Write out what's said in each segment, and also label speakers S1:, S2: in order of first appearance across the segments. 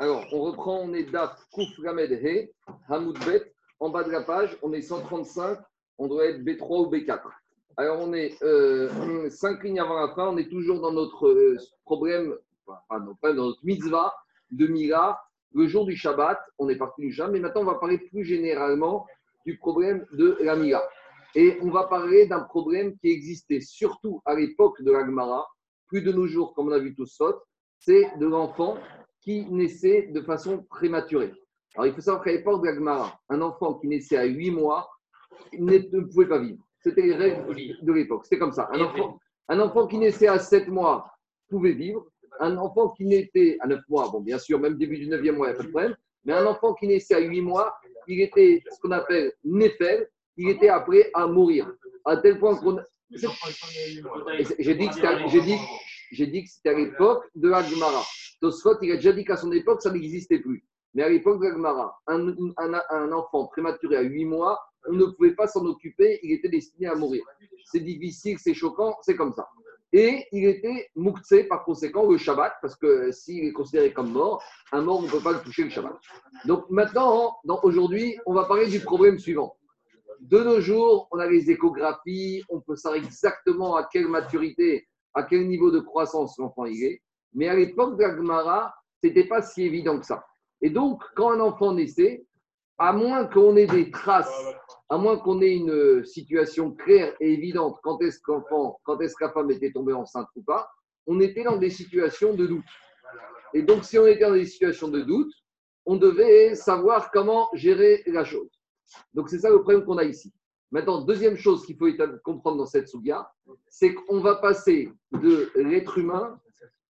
S1: Alors, on reprend, on est DAF Kouf Lamed He, Hamoud Bet. En bas de la page, on est 135, on doit être B3 ou B4. Alors, on est euh, 5 lignes avant la fin, on est toujours dans notre euh, problème, enfin, dans notre mitzvah de Mila, le jour du Shabbat. On est parti du Shabbat, mais maintenant, on va parler plus généralement du problème de la Mila. Et on va parler d'un problème qui existait surtout à l'époque de l'Agmara, plus de nos jours, comme on a vu tout ça, c'est de l'enfant qui naissait de façon prématurée. Alors, il faut savoir qu'à l'époque de l'Agmara, un enfant qui naissait à 8 mois ne pouvait pas vivre. C'était les règles de l'époque. C'était comme ça. Un enfant, un enfant qui naissait à 7 mois pouvait vivre. Un enfant qui naissait à 9 mois, bon, bien sûr, même début du 9e mois, il n'y a pas de problème. Mais un enfant qui naissait à 8 mois, il était ce qu'on appelle néphèle, il était appelé à mourir. À tel point qu'on. J'ai dit que c'était à l'époque de l'Agmara. Tosfot, il a déjà dit qu'à son époque, ça n'existait plus. Mais à l'époque de l'Agmara, un, enfant prématuré à 8 mois, on ne pouvait pas s'en occuper, il était destiné à mourir. C'est difficile, c'est choquant, c'est comme ça. Et il était mouktsé par conséquent le Shabbat, parce que s'il est considéré comme mort, un mort, on ne peut pas le toucher le Shabbat. Donc maintenant, aujourd'hui, on va parler du problème suivant. De nos jours, on a les échographies, on peut savoir exactement à quelle maturité, à quel niveau de croissance l'enfant est. Mais à l'époque de la Gemara, ce n'était pas si évident que ça. Et donc, quand un enfant naissait, à moins qu'on ait des traces, à moins qu'on ait une situation claire et évidente quand est-ce qu'enfant, quand est-ce que la femme était tombée enceinte ou pas, on était dans des situations de doute. Et donc, si on était dans des situations de doute, on devait savoir comment gérer la chose. Donc, c'est ça le problème qu'on a ici. Maintenant, deuxième chose qu'il faut comprendre dans cette souga, c'est qu'on va passer de l'être humain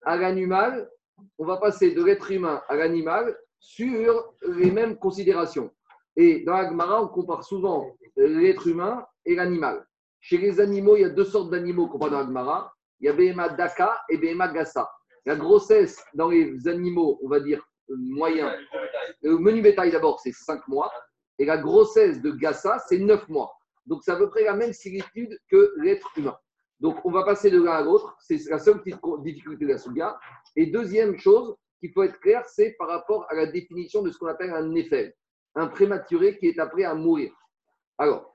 S1: à l'animal, on va passer de l'être humain à l'animal sur les mêmes considérations. Et dans l'Agmara, on compare souvent l'être humain et l'animal. Chez les animaux, il y a deux sortes d'animaux qu'on parle dans l'Agmara. Il y a Behema Daka et Behema Gassa. La grossesse dans les animaux, on va dire moyen, le menu bétail d'abord, c'est 5 mois. Et la grossesse de Gassa, c'est 9 mois. Donc, c'est à peu près la même similitude que l'être humain. Donc, on va passer de l'un à l'autre. C'est la seule petite difficulté de la Souga. Et deuxième chose qu'il faut être clair, c'est par rapport à la définition de ce qu'on appelle un effet, un prématuré qui est appelé à mourir. Alors,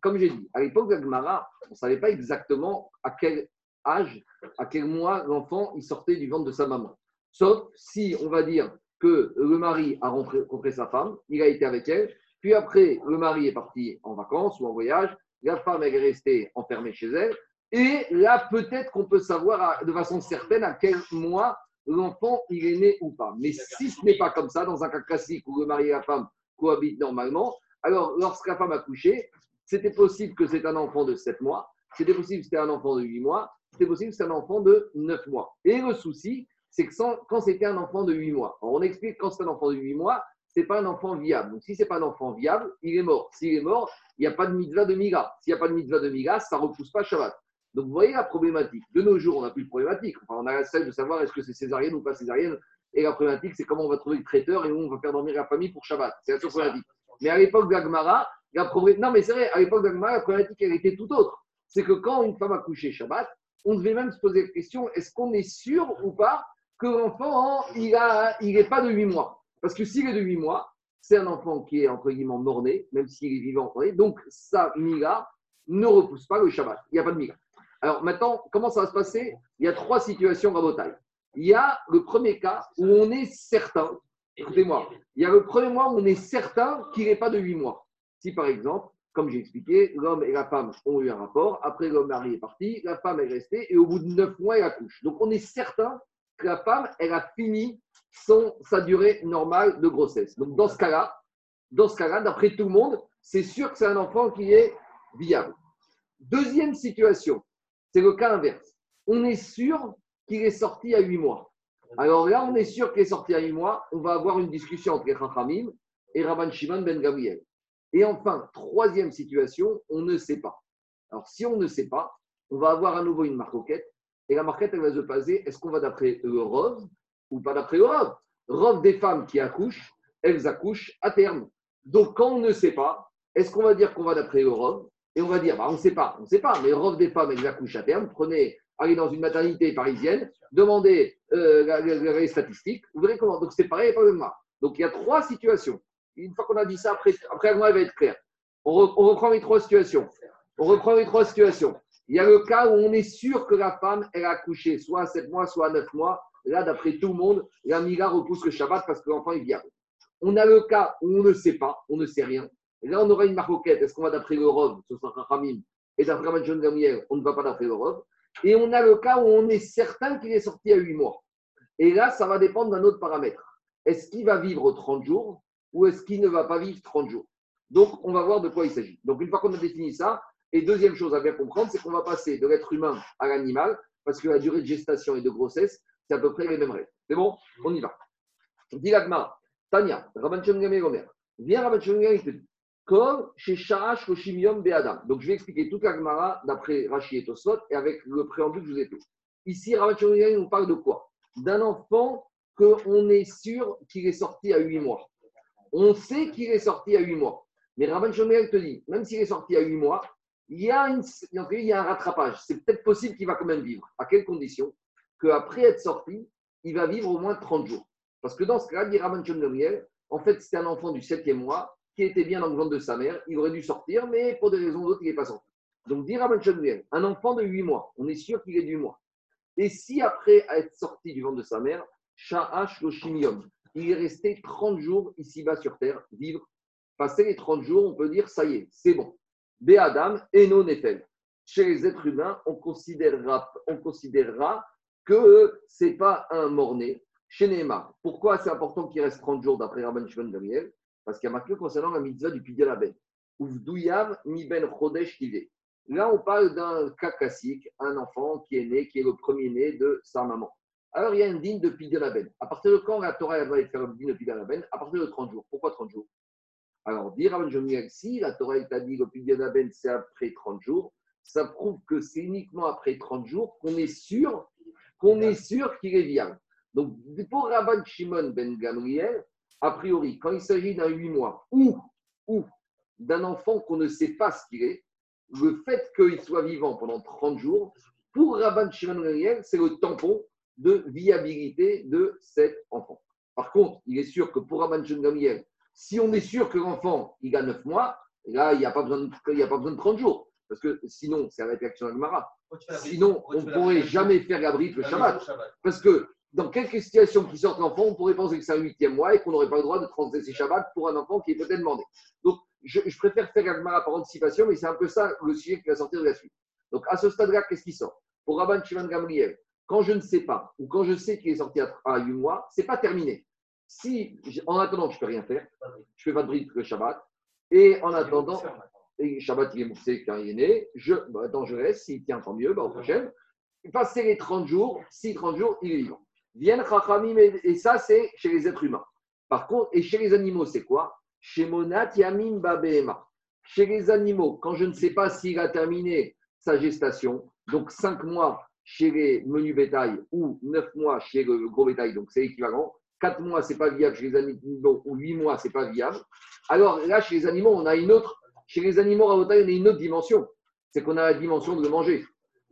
S1: comme j'ai dit, à l'époque de Gemara, on ne savait pas exactement à quel âge, à quel mois l'enfant sortait du ventre de sa maman. Sauf si on va dire que le mari a rencontré sa femme, il a été avec elle, puis après, le mari est parti en vacances ou en voyage, la femme est restée enfermée chez elle, et là, peut-être qu'on peut savoir de façon certaine à quel mois l'enfant il est né ou pas. Mais si ce n'est pas comme ça, dans un cas classique où le mari et la femme cohabitent normalement, alors lorsque la femme a couché, c'était possible que c'est un enfant de 7 mois, c'était possible que c'était un enfant de 8 mois, c'était possible que c'était un enfant de 9 mois. Et le souci, c'est que quand c'était un enfant de 8 mois, on explique quand c'est un enfant de 8 mois, ce n'est pas un enfant viable. Donc si ce n'est pas un enfant viable, il est mort. S'il est mort, il n'y a pas de mitzvah de miga. S'il n'y a pas de mitzvah de miga, ça ne repousse pas Shabbat. Donc, vous voyez la problématique. De nos jours, on n'a plus de problématique. Enfin, on a celle de savoir est-ce que c'est césarienne ou pas césarienne. Et la problématique, c'est comment on va trouver le traiteur et où on va faire dormir la famille pour Shabbat. C'est la seule problématique. Mais à l'époque d'Agmara, la problématique. Non, mais c'est vrai, à l'époque d'Agmara, la problématique, elle était tout autre. C'est que quand une femme a couché Shabbat, on devait même se poser la question est-ce qu'on est sûr ou pas que l'enfant, il n'est il pas de 8 mois? Parce que s'il est de 8 mois, c'est un enfant qui est entre guillemets mort-né, même s'il est vivant. Donc, sa miga ne repousse pas le Shabbat. Il n'y a pas de miga. Alors maintenant, comment ça va se passer? Il y a trois situations rabotailles. Il y a le premier cas où on est certain, écoutez-moi, il y a le premier mois où on est certain qu'il n'est pas de huit mois. Si par exemple, comme j'ai expliqué, l'homme et la femme ont eu un rapport, après l'homme mari est parti, la femme est restée et au bout de neuf mois, elle accouche. Donc on est certain que la femme, elle a fini son, sa durée normale de grossesse. Donc dans ce cas-là, dans ce cas-là, d'après tout le monde, c'est sûr que c'est un enfant qui est viable. Deuxième situation, c'est le cas inverse. On est sûr qu'il est sorti à 8 mois. Alors là, on est sûr qu'il est sorti à 8 mois. On va avoir une discussion entre Chachamim et Rabban Shimon ben Gabriel. Et enfin, troisième situation, on ne sait pas. Alors si on ne sait pas, on va avoir à nouveau une marquette. Et la marquette, elle va se passer est-ce qu'on va d'après le ou pas d'après le Rov des femmes qui accouchent, elles accouchent à terme. Donc quand on ne sait pas, est-ce qu'on va dire qu'on va d'après le et on va dire, bah, on ne sait pas, on ne sait pas, mais robe des femmes, elles accouchent à terme. Prenez allez dans une maternité parisienne, demandez euh, les statistiques, vous verrez comment. Donc c'est pareil, pas le Donc il y a trois situations. Une fois qu'on a dit ça, après, après elle va être clair. On, reprend les trois situations. On reprend les trois situations. Il y a le cas où on est sûr que la femme, elle a accouché, soit à 7 mois, soit à 9 mois. Là, d'après tout le monde, la Mila repousse le Shabbat parce que l'enfant est viable. On a le cas où on ne sait pas, on ne sait rien. Là, on aura une maroquette. Est-ce qu'on va d'après le Rov, ce sera Ramim, et d'après John Gamiel, on ne va pas d'après le Rov. Et on a le cas où on est certain qu'il est sorti à 8 mois. Et là, ça va dépendre d'un autre paramètre. Est-ce qu'il va vivre 30 jours ou est-ce qu'il ne va pas vivre 30 jours? Donc, on va voir de quoi il s'agit. Donc, une fois qu'on a défini ça, et deuxième chose à bien comprendre, c'est qu'on va passer de l'être humain à l'animal, parce que la durée de gestation et de grossesse, c'est à peu près les mêmes règles. C'est bon? On y va. Dilagma, Tania, Rabban Gomer. Viens Rabban il te dit comme chez Sharash Roshimium Be'adam. Donc, je vais expliquer toute la Gemara d'après Rashi et Tosfot et avec le préambule que je vous ai fait. Ici, Rabban nous parle de quoi? D'un enfant qu'on est sûr qu'il est sorti à 8 mois. On sait qu'il est sorti à 8 mois. Mais Shomel te dit, même s'il est sorti à 8 mois, il y a, un rattrapage. C'est peut-être possible qu'il va quand même vivre. À quelles conditions? Qu'après être sorti, il va vivre au moins 30 jours. Parce que dans ce cas, dit Shomel, en fait, c'était un enfant du 7e mois qui était bien dans le ventre de sa mère. Il aurait dû sortir, mais pour des raisons d'autres, il n'est pas sorti. Donc, Rabban Shomel, un enfant de 8 mois, on est sûr qu'il est du mois. Et si après être sorti du ventre de sa mère, Sha'ash Loshimium, il est resté 30 jours ici-bas sur terre, vivre. Passer les 30 jours, on peut dire, ça y est, c'est bon. Adam et non Nefel. Chez les êtres humains, on considérera, on considérera que ce n'est pas un mort-né. Chez Neymar, pourquoi c'est important qu'il reste 30 jours d'après Rabban Shimon Parce qu'il y a marqué concernant la mitzvah du Pidel Aben. Uvdouyav mi ben chodesh Là, on parle d'un cas classique, un enfant qui est né, qui est le premier-né de sa maman. Alors, il y a un digne de Pidel Aben. À partir de quand la Torah va faire un digne de Pidel Aben À partir de 30 jours. Pourquoi 30 jours? Alors, dire à si la Torah t'a dit le Ben, c'est après 30 jours, ça prouve que c'est uniquement après 30 jours qu'on est sûr qu'on est sûr qu'il est viable. Donc, pour Rabban Shimon ben Gamriel, a priori, quand il s'agit d'un 8 mois ou, ou d'un enfant qu'on ne sait pas ce qu'il est, le fait qu'il soit vivant pendant 30 jours, pour Rabban Shimon c'est le tampon de viabilité de cet enfant. Par contre, il est sûr que pour Rabban Shimon si on est sûr que l'enfant, il a 9 mois, là, il n'y a, pas besoin de, a pas besoin de 30 jours. Parce que sinon, c'est la réflexion Agmara. Sinon, on ne pourrait jamais faire la le Shabbat. Parce que dans quelques situations qui sortent l'enfant, on pourrait penser que c'est un huitième mois et qu'on n'aurait pas le droit de transgresser Shabbat pour un enfant qui est peut-être demandé. Donc, je, préfère faire Agmara par anticipation, mais c'est un peu ça le sujet qui va sortir de la suite. Donc, à ce stade-là, qu'est-ce qui sort? Pour Rabban Shimon Gamriel, quand je ne sais pas, ou quand je sais qu'il est sorti à 8 mois, ce n'est pas terminé. Si, en attendant, je ne peux rien faire, je fais pas de bride le Shabbat, et en attendant, et Shabbat, il est moussé quand il est né, je, bah, attends, je reste, s'il tient, tant mieux, bah, au prochain. Passer les 30 jours, si 30 jours, il est vivant. Viennent Chachamim, et ça, c'est chez les êtres humains. Par contre, et chez les animaux, c'est quoi? Chez Monat Yamim Babehema. Chez les animaux, quand je ne sais pas s'il a terminé sa gestation, donc 5 mois chez les menus bétail ou 9 mois chez le gros bétail, donc c'est équivalent, 4 mois, ce n'est pas viable chez les animaux, ou 8 mois, ce n'est pas viable. Alors là, chez les animaux, on a une autre, chez les animaux, on a une autre dimension. C'est qu'on a la dimension de le manger.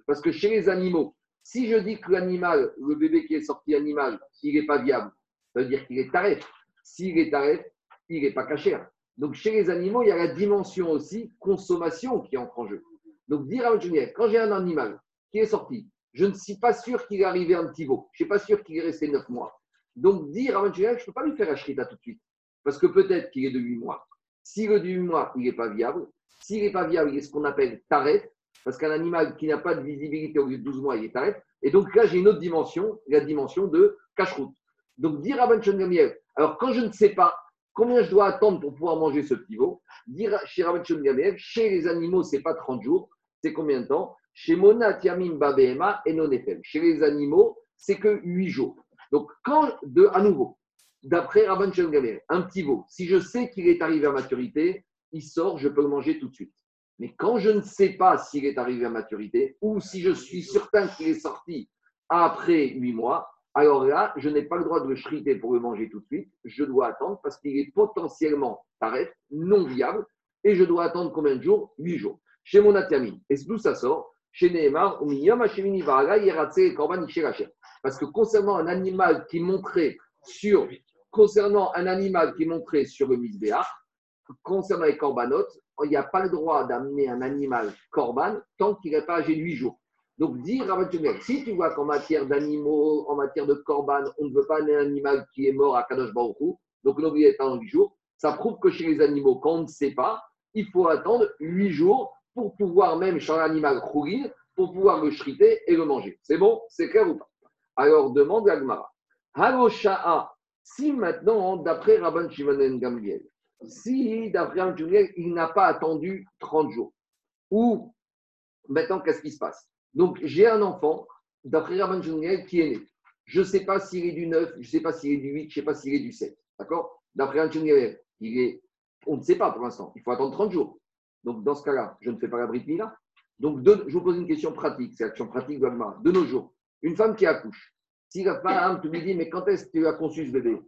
S1: Parce que chez les animaux, si je dis que l'animal, le bébé qui est sorti animal, il n'est pas viable, ça veut dire qu'il est taré. S'il est taré, il n'est pas caché. Donc chez les animaux, il y a la dimension aussi consommation qui entre en jeu. Donc dire à Junior, quand j'ai un animal qui est sorti, je ne suis pas sûr qu'il est arrivé un petit veau. Je ne suis pas sûr qu'il est resté 9 mois. Donc, dire à je ne peux pas lui faire un tout de suite. Parce que peut-être qu'il est de 8 mois. Si le de 8 mois, il n'est pas viable. S'il n'est pas viable, il est ce qu'on appelle taref. Parce qu'un animal qui n'a pas de visibilité au lieu de 12 mois, il est taref. Et donc là, j'ai une autre dimension, la dimension de cache-route. Donc, dire à Gamiel, alors quand je ne sais pas combien je dois attendre pour pouvoir manger ce petit veau, dire chez Rabban Gamiel, chez les animaux, ce n'est pas 30 jours, c'est combien de temps? Chez Mona, Tiamim, Babehema et Nonefem. Chez les animaux, c'est que 8 jours. Donc, quand, de, à nouveau, d'après Rabban Shem un petit veau, si je sais qu'il est arrivé à maturité, il sort, je peux le manger tout de suite. Mais quand je ne sais pas s'il est arrivé à maturité, ou si je suis certain qu'il est sorti après huit mois, alors là, je n'ai pas le droit de le shriter pour le manger tout de suite. Je dois attendre parce qu'il est potentiellement taref, non viable, et je dois attendre combien de jours? Huit jours. Chez mon atiamine. Et d'où ça sort? Chez Nehemar, Parce que concernant un animal qui montrait sur, concernant un animal qui montrait sur le misbéach, concernant les corbanotes, il n'y a pas le droit d'amener un animal corban tant qu'il n'est pas âgé 8 jours. Donc, dire à si tu vois qu'en matière d'animaux, en matière de corban, on ne veut pas amener un animal qui est mort à Kadosh Baruchou, donc n'oubliez pas en 8 jours, ça prouve que chez les animaux, quand on ne sait pas, il faut attendre 8 jours pour pouvoir même chez l'animal rourir, pour pouvoir le shriter et le manger. C'est bon? C'est clair ou pas? Alors demande à Gmara. Sha'a, si maintenant, d'après Rabban Shimon Gamliel, si d'après Rabban Shimon il n'a pas attendu 30 jours, ou maintenant, qu'est-ce qui se passe? Donc, j'ai un enfant, d'après Rabban Shimon qui est né. Je ne sais pas s'il est du 9, je ne sais pas s'il est du 8, je ne sais pas s'il est du 7. D'accord? D'après Rabban Shimon il est, on ne sait pas pour l'instant. Il faut attendre 30 jours. Donc, dans ce cas-là, je ne fais pas la brite là. Donc, je vous pose une question pratique. C'est l'action pratique de De nos jours, une femme qui accouche, si la femme te dit, mais quand est-ce que tu as conçu ce bébé?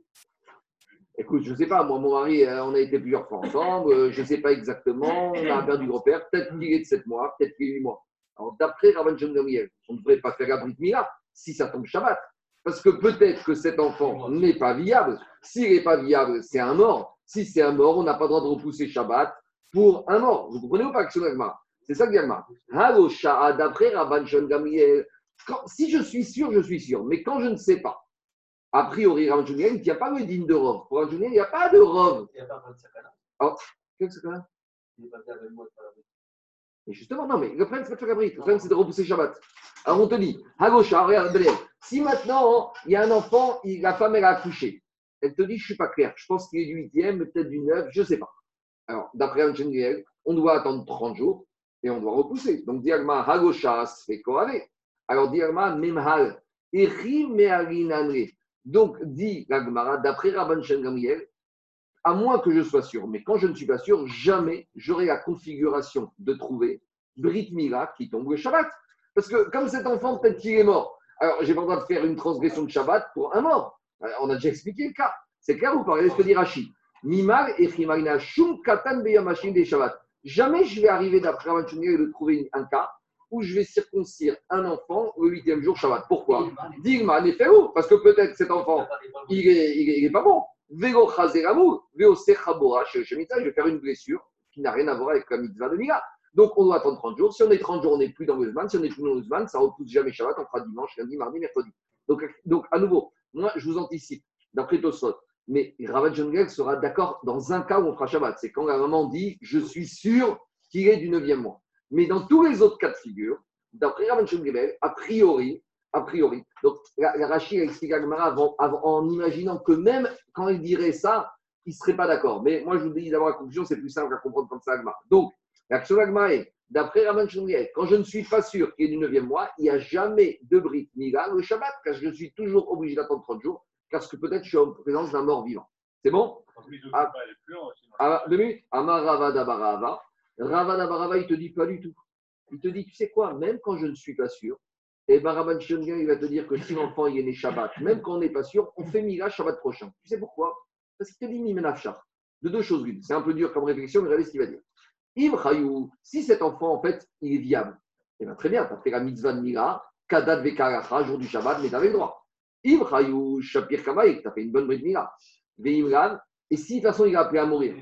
S1: Écoute, je ne sais pas, moi, mon mari, euh, on a été plusieurs fois ensemble, euh, je ne sais pas exactement, on a perdu gros-père, peut-être qu'il est de 7 mois, peut-être qu'il est 8 mois. Alors, d'après Rabban John on ne devrait pas faire la brite Mila si ça tombe Shabbat. Parce que peut-être que cet enfant n'est pas viable. S'il n'est pas viable, c'est un mort. Si c'est un mort, on n'a pas le droit de repousser Shabbat pour un mort. Vous comprenez ou pas, C'est ça que Gagma. d'après Rabban John Gamriel, si je suis sûr, je suis sûr. Mais quand je ne sais pas, a priori, Rabban John il n'y a pas le digne de Rov. Pour Rabban il n'y a pas de Rov. Il n'y a pas de sakana. Oh, qu'est-ce que c'est Il n'est pas avec moi et justement, non, mais le problème, c'est pas de faire Le problème, c'est de repousser Shabbat. Alors, on te dit, Hagosha, regarde, si maintenant, il y a un enfant, la femme, elle a accouché. Elle te dit, je ne suis pas clair. Je pense qu'il est du 8e, peut-être du 9, je ne sais pas. Alors, d'après Anchengel, on doit attendre 30 jours et on doit repousser. Donc, Diagma Hagoshas fait avec. Alors, Diagma Memhal, Donc, dit l'Agmara, d'après Rabban Gamriel, à moins que je sois sûr, mais quand je ne suis pas sûr, jamais j'aurai la configuration de trouver Brit Mila qui tombe le Shabbat. Parce que comme cet enfant, peut-être qu'il est mort. Alors, j'ai pas le droit de faire une transgression de Shabbat pour un mort. On a déjà expliqué le cas. C'est clair ou pas? Regardez ce que dit Rachid. et Shum Katan des Shabbat. Jamais je vais arriver d'après de trouver un cas où je vais circoncire un enfant au huitième jour Shabbat. Pourquoi Digma, où Parce que peut-être cet enfant, il n'est il est, pas bon. Vélo Vélo je vais faire une blessure qui n'a rien à voir avec la mitzvah de Mila. Donc on doit attendre 30 jours. Si on est 30 jours, on n'est plus dans le Zman. Si on n'est plus dans le Zman, ça ne repousse jamais Shabbat. On fera dimanche, lundi, mardi, mercredi. Donc, donc à nouveau, moi je vous anticipe, d'après Tosot, mais Rav Jungel sera d'accord dans un cas où on fera Shabbat. C'est quand la maman dit Je suis sûr qu'il est du 9e mois. Mais dans tous les autres cas de figure, d'après Rav Jungel, a priori, a priori, donc la, Rachid explique à Gamara en imaginant que même quand il dirait ça, il ne serait pas d'accord. Mais moi, je vous dis d'abord la conclusion, c'est plus simple à comprendre comme ça, Agmara. Donc, l'action Agmara est, d'après Raman Shungel, quand je ne suis pas sûr qu'il est du 9e mois, il n'y a jamais de Brit Mila le Shabbat, car je suis toujours obligé d'attendre 30 jours parce que peut-être je suis en présence d'un mort vivant. C'est bon? Ah, ah, Ravada Barava. Il te dit pas du tout. Il te dit, tu sais quoi, même quand je ne suis pas sûr, et eh ben Rabban il va te dire que si l'enfant est né Shabbat, même quand on n'est pas sûr, on fait Mila Shabbat prochain. Tu sais pourquoi? Parce qu'il te dit Mimenafshar. De deux choses l'une. C'est un peu dur comme réflexion, mais regardez ce qu'il va dire. Im si cet enfant, en fait, il est viable, eh bien très bien, tu as fait la mitzvah de Mila, Kadat Vekaracha, jour du Shabbat, mais tu avais le droit. Im Shapir Kamaïk, tu as fait une bonne bride Mila. et si de toute façon il a appelé à mourir,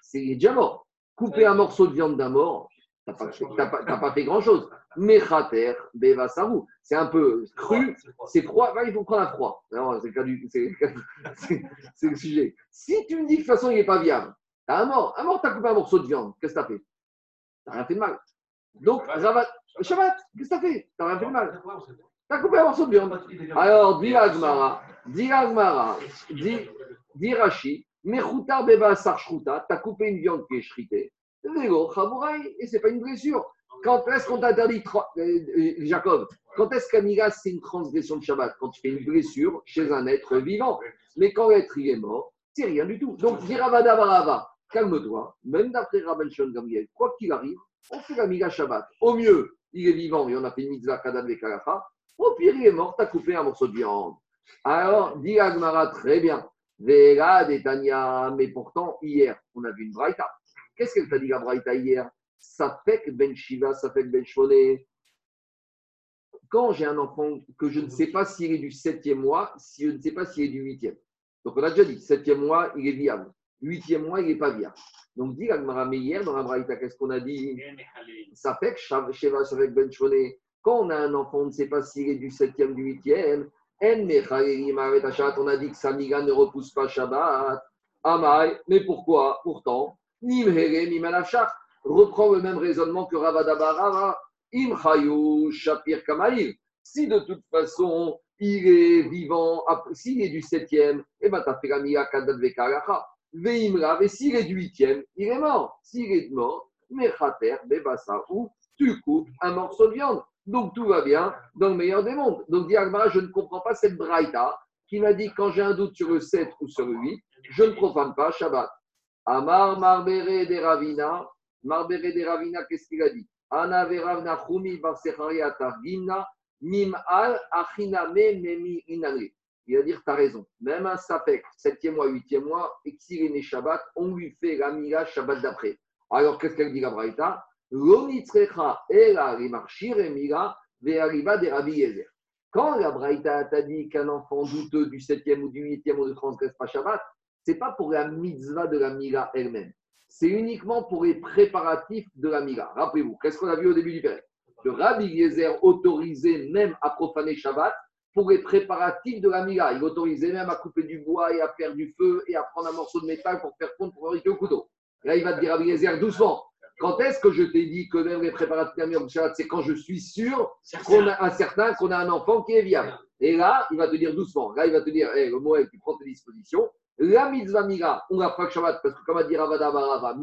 S1: c'est déjà mort. Couper un morceau de viande d'un mort, tu n'as pas, fait grand-chose. Beva Sarou, c'est un peu cru, c'est froid, il faut prendre un froid. C'est le sujet. Si tu me dis que de toute façon il n'est pas viable, tu as un mort, un mort, tu as coupé un morceau de viande, qu'est-ce que tu as fait? Tu n'as rien fait de mal. Donc, Shabbat, qu'est-ce que tu as fait? Tu n'as rien fait de mal. Tu as coupé un morceau de viande. Alors, dit Agmara, dit Agmara, dit Rashi, Mechoutar beba sarchouta, tu as coupé une viande qui est shritée. Et ce n'est pas une blessure. Quand est-ce qu'on t'interdit, euh, Jacob Quand est-ce qu'Amiga, c'est une transgression de Shabbat? Quand tu fais une blessure chez un être vivant. Mais quand l'être est mort, c'est rien du tout. Donc, Diravada Barava, calme-toi. Même d'après Rabban Shon Gamriel, quoi qu'il arrive, on fait l'Amiga Shabbat. Au mieux, il est vivant et on a fait une mitzvah Kalacha. Au pire, il est mort, tu as coupé un morceau de viande. Alors, dit Agmara, très bien. Vera Tania, mais pourtant, hier, on a vu une braïta. Qu'est-ce qu'elle t'a dit la braïta hier? Ça fait que Ben Shiva, ça fait que Ben Shvoné. quand j'ai un enfant que je ne sais pas s'il est du septième mois, si je ne sais pas s'il est du huitième. Donc on a déjà dit, septième mois, il est viable. Huitième mois, il n'est pas viable. Donc dit Agmara, mais hier dans la Braïta, qu'est-ce qu'on a dit? Ça fait que Sheva avec Ben quand on a un enfant, on ne sait pas s'il est du septième, du huitième. On a dit que Samiga ne repousse pas Shabbat. Amai, mais pourquoi? Pourtant, Nimhere, Mimalachach reprend le même raisonnement que Ravadabarava. Imchayu Shapir Kamaïl. Si de toute façon, il est vivant, s'il est du septième, et eh bien, t'as fait la Mia Kadat. Veimrav, et s'il est du huitième, il est mort. S'il est mort, Mechater, Bebasa, ou tu coupes un morceau de viande. Donc tout va bien dans le meilleur des mondes. Donc Diagmara, je ne comprends pas cette braïta qui m'a dit quand j'ai un doute sur le 7 ou sur le 8, je ne profane pas Shabbat. Amar Marbere de Ravina, Marbere de Ravina, qu'est-ce qu'il a dit? Ana veravna chumi mim al achiname memi inane. Il va dire, tu as raison. Même un sapek, septième mois, huitième mois, né Shabbat, on lui fait la mila Shabbat d'après. Alors, qu'est-ce qu'elle dit la Braïta? Quand la Braïta t'a dit qu'un enfant douteux du 7e ou du 8e ou de transgresse pas Shabbat, ce n'est pas pour la mitzvah de la Mila elle-même. C'est uniquement pour les préparatifs de la Mila. Rappelez-vous, qu'est-ce qu'on a vu au début du Père? Le Rabbi Yezer autorisait même à profaner Shabbat pour les préparatifs de la Mila. Il autorisait même à couper du bois et à faire du feu et à prendre un morceau de métal pour faire fondre pour fabriquer au couteau. Là, il va te dire Rabbi Yezer doucement. Quand est-ce que je t'ai dit que même les préparatifs de Shabbat, c'est quand je suis sûr qu'on a un certain, qu'on a un enfant qui est viable. Et là, il va te dire doucement. Là, il va te dire, hey, le Moël, tu prends tes dispositions. La mitzvah mira, on a pas Shabbat, parce que comme a dit Ravada Barava,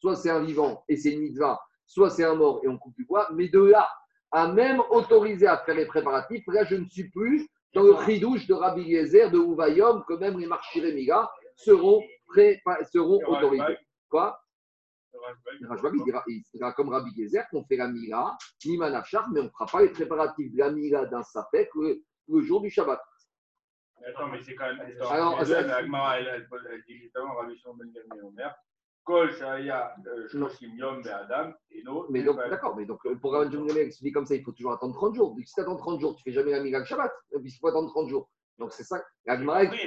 S1: soit c'est un vivant et c'est une mitzvah, soit c'est un mort et on coupe du bois. Mais de là à même autoriser à faire les préparatifs, là, je ne suis plus dans le chidouche de Rabbi Yezer, de Ouvayom, que même les marchiremiga seront, seront autorisés. Quoi? Il sera comme Rabbi Gezer qu'on fait la Mira, Nimanachar, mais on ne fera pas les préparatifs de la Mira d'un sapek le, le, jour du Shabbat.
S2: Attends, mais c'est quand même. Alors, Agmara, elle, dit justement, Rabbi Shimon Ben Gamliel Omer, Kol Shaya euh, Shloshim Yom Adam, et non.
S1: Mais donc, d'accord, mais donc pour Rabbi Shimon Ben dit comme ça, il faut toujours attendre 30 jours. Donc, si tu attends 30 jours, tu ne fais jamais la Mira le Shabbat. Il faut attendre 30 jours. Donc c'est ça.
S2: Oui,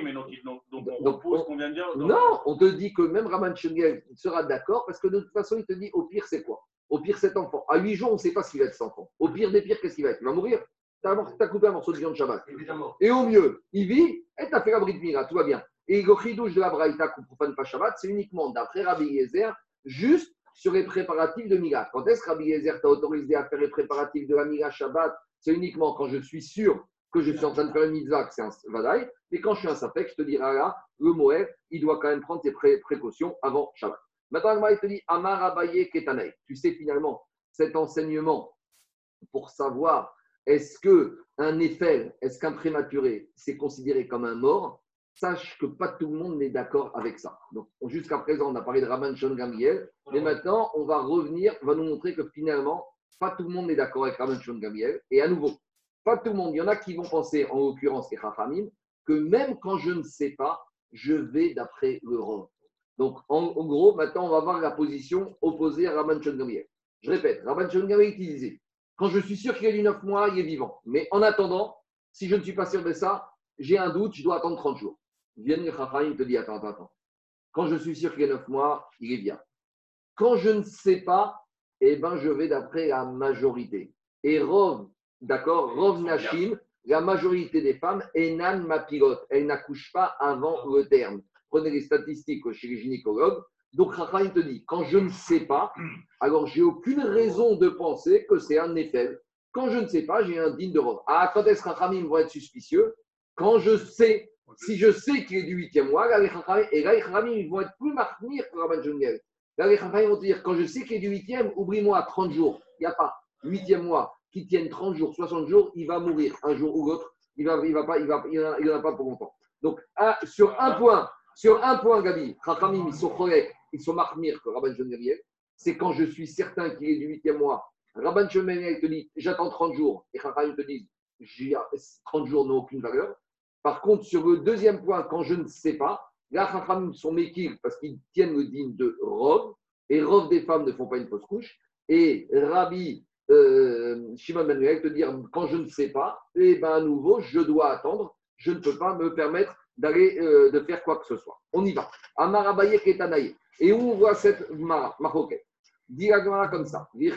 S2: mais donc, donc, on donc, ce qu'on vient de dire.
S1: Non, on te dit que même Raman Shengel sera d'accord parce que de toute façon, il te dit au pire, c'est quoi? Au pire, cet enfant. À 8 jours, on ne sait pas ce qu'il va être cet enfant. Au pire des pires, qu'est-ce qu'il va être? Il va mourir. Tu as, coupé un morceau de viande Shabbat. Et au mieux, il vit et tu as fait la bride mira, tout va bien. Et le chidouche de la Braïta qu'on profane pas Shabbat, c'est uniquement d'après Rabbi Yezer, juste sur les préparatifs de Mila. Quand est-ce que Rabbi Yezer t'a autorisé à faire les préparatifs de la Mila Shabbat? C'est uniquement quand je suis sûr que je suis en train de faire une mitzvah, que c'est un vadaï, mais quand je suis un sapek, je te dirai là, le Moël, il doit quand même prendre ses précautions avant Shabbat. Maintenant, il te dit Amar Abaye Ketanei. Tu sais finalement, cet enseignement pour savoir est-ce que un Eiffel, est-ce qu'un prématuré, c'est considéré comme un mort Sache que pas tout le monde n'est d'accord avec ça. Donc, jusqu'à présent, on a parlé de Raman Shon Gamiel, mais maintenant, on va revenir, on va nous montrer que finalement, pas tout le monde n'est d'accord avec Raman Shon Gamiel. Et à nouveau, pas tout le monde. Il y en a qui vont penser, en l'occurrence les Chachamim, que même quand je ne sais pas, je vais d'après le Donc, en, gros, maintenant, on va voir la position opposée à Rabban Gamliel. Je répète, Rabban Gamliel disait quand je suis sûr qu'il est du 9 mois, il est vivant. Mais en attendant, si je ne suis pas sûr de ça, j'ai un doute, je dois attendre 30 jours. Viens le Chachamim te dit attends, attends, attends. Quand je suis sûr qu'il est 9 mois, il est bien. Quand je ne sais pas, eh ben, je vais d'après la majorité. Et Rov D'accord Rov Nashim, la majorité des femmes, Enan Mapilote, elles n'accouchent pas avant le terme. Prenez les statistiques chez les gynécologues. Donc, Rachel te dit, quand je ne sais pas, alors j'ai aucune raison de penser que c'est un effet. Quand je ne sais pas, j'ai un digne de Rov. Ah, quand est-ce que vont être suspicieux? Quand je sais. Si je sais qu'il est du huitième mois, là, les et là, les Rachamim, ils vont être plus marqués que Rabban Jungel. Là, les Rachamim vont te dire, quand je sais qu'il est du huitième, oublie-moi 30 jours. Il n'y a pas. Huitième mois qui tiennent 30 jours, 60 jours, il va mourir un jour ou l'autre. Il va, il va pas, il va, il en a pas pour longtemps. Donc, sur un point, sur un point, Gabi, Chachamim, ils sont corrects, ils sont marmir que Rabban Shemeriel, c'est quand je suis certain qu'il est du huitième mois. Rabban Shemeriel te dit, j'attends 30 jours, et Chachamim te dit, 30 jours n'ont aucune valeur. Par contre, sur le deuxième point, quand je ne sais pas, là, Chachamim sont méquilles parce qu'ils tiennent le digne de Rov, et Rov des femmes ne font pas une fausse couche, et Rabbi euh, Shimon Ben te dire quand je ne sais pas, et eh ben à nouveau, je dois attendre, je ne peux pas me permettre d'aller euh, de faire quoi que ce soit. On y va. Amarabaye Ketanaye. Et où on voit cette maroquette? Dit comme ça. Il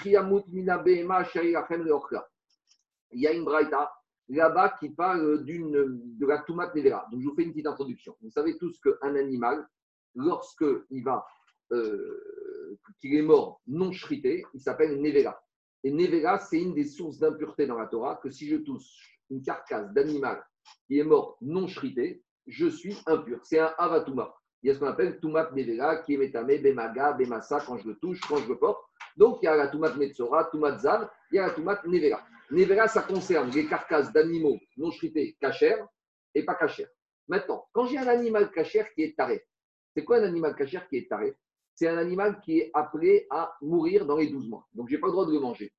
S1: y a une braïta là-bas qui parle d'une, de la Toumat Nevera. Donc je vous fais une petite introduction. Vous savez tous qu'un animal, lorsque il va, euh, qu'il est mort non shrité, il s'appelle Nevera. Et Nevera, c'est une des sources d'impureté dans la Torah, que si je touche une carcasse d'animal qui est mort non shrité, je suis impur. C'est un avatuma. Il y a ce qu'on appelle Tumat Nevera, qui est Metame, Bemaga, Bemasa, quand je le touche, quand je le porte. Donc, il y a la Tumat Metzora, Tumat Zan, il y a la Tumat Nevera. Nevera, ça concerne les carcasses d'animaux non shrités, cachers et pas cachers. Maintenant, quand j'ai un animal cachère qui est taré, c'est quoi un animal cachère qui est taré? C'est un animal qui est appelé à mourir dans les 12 mois. Donc, je n'ai pas le droit de le manger.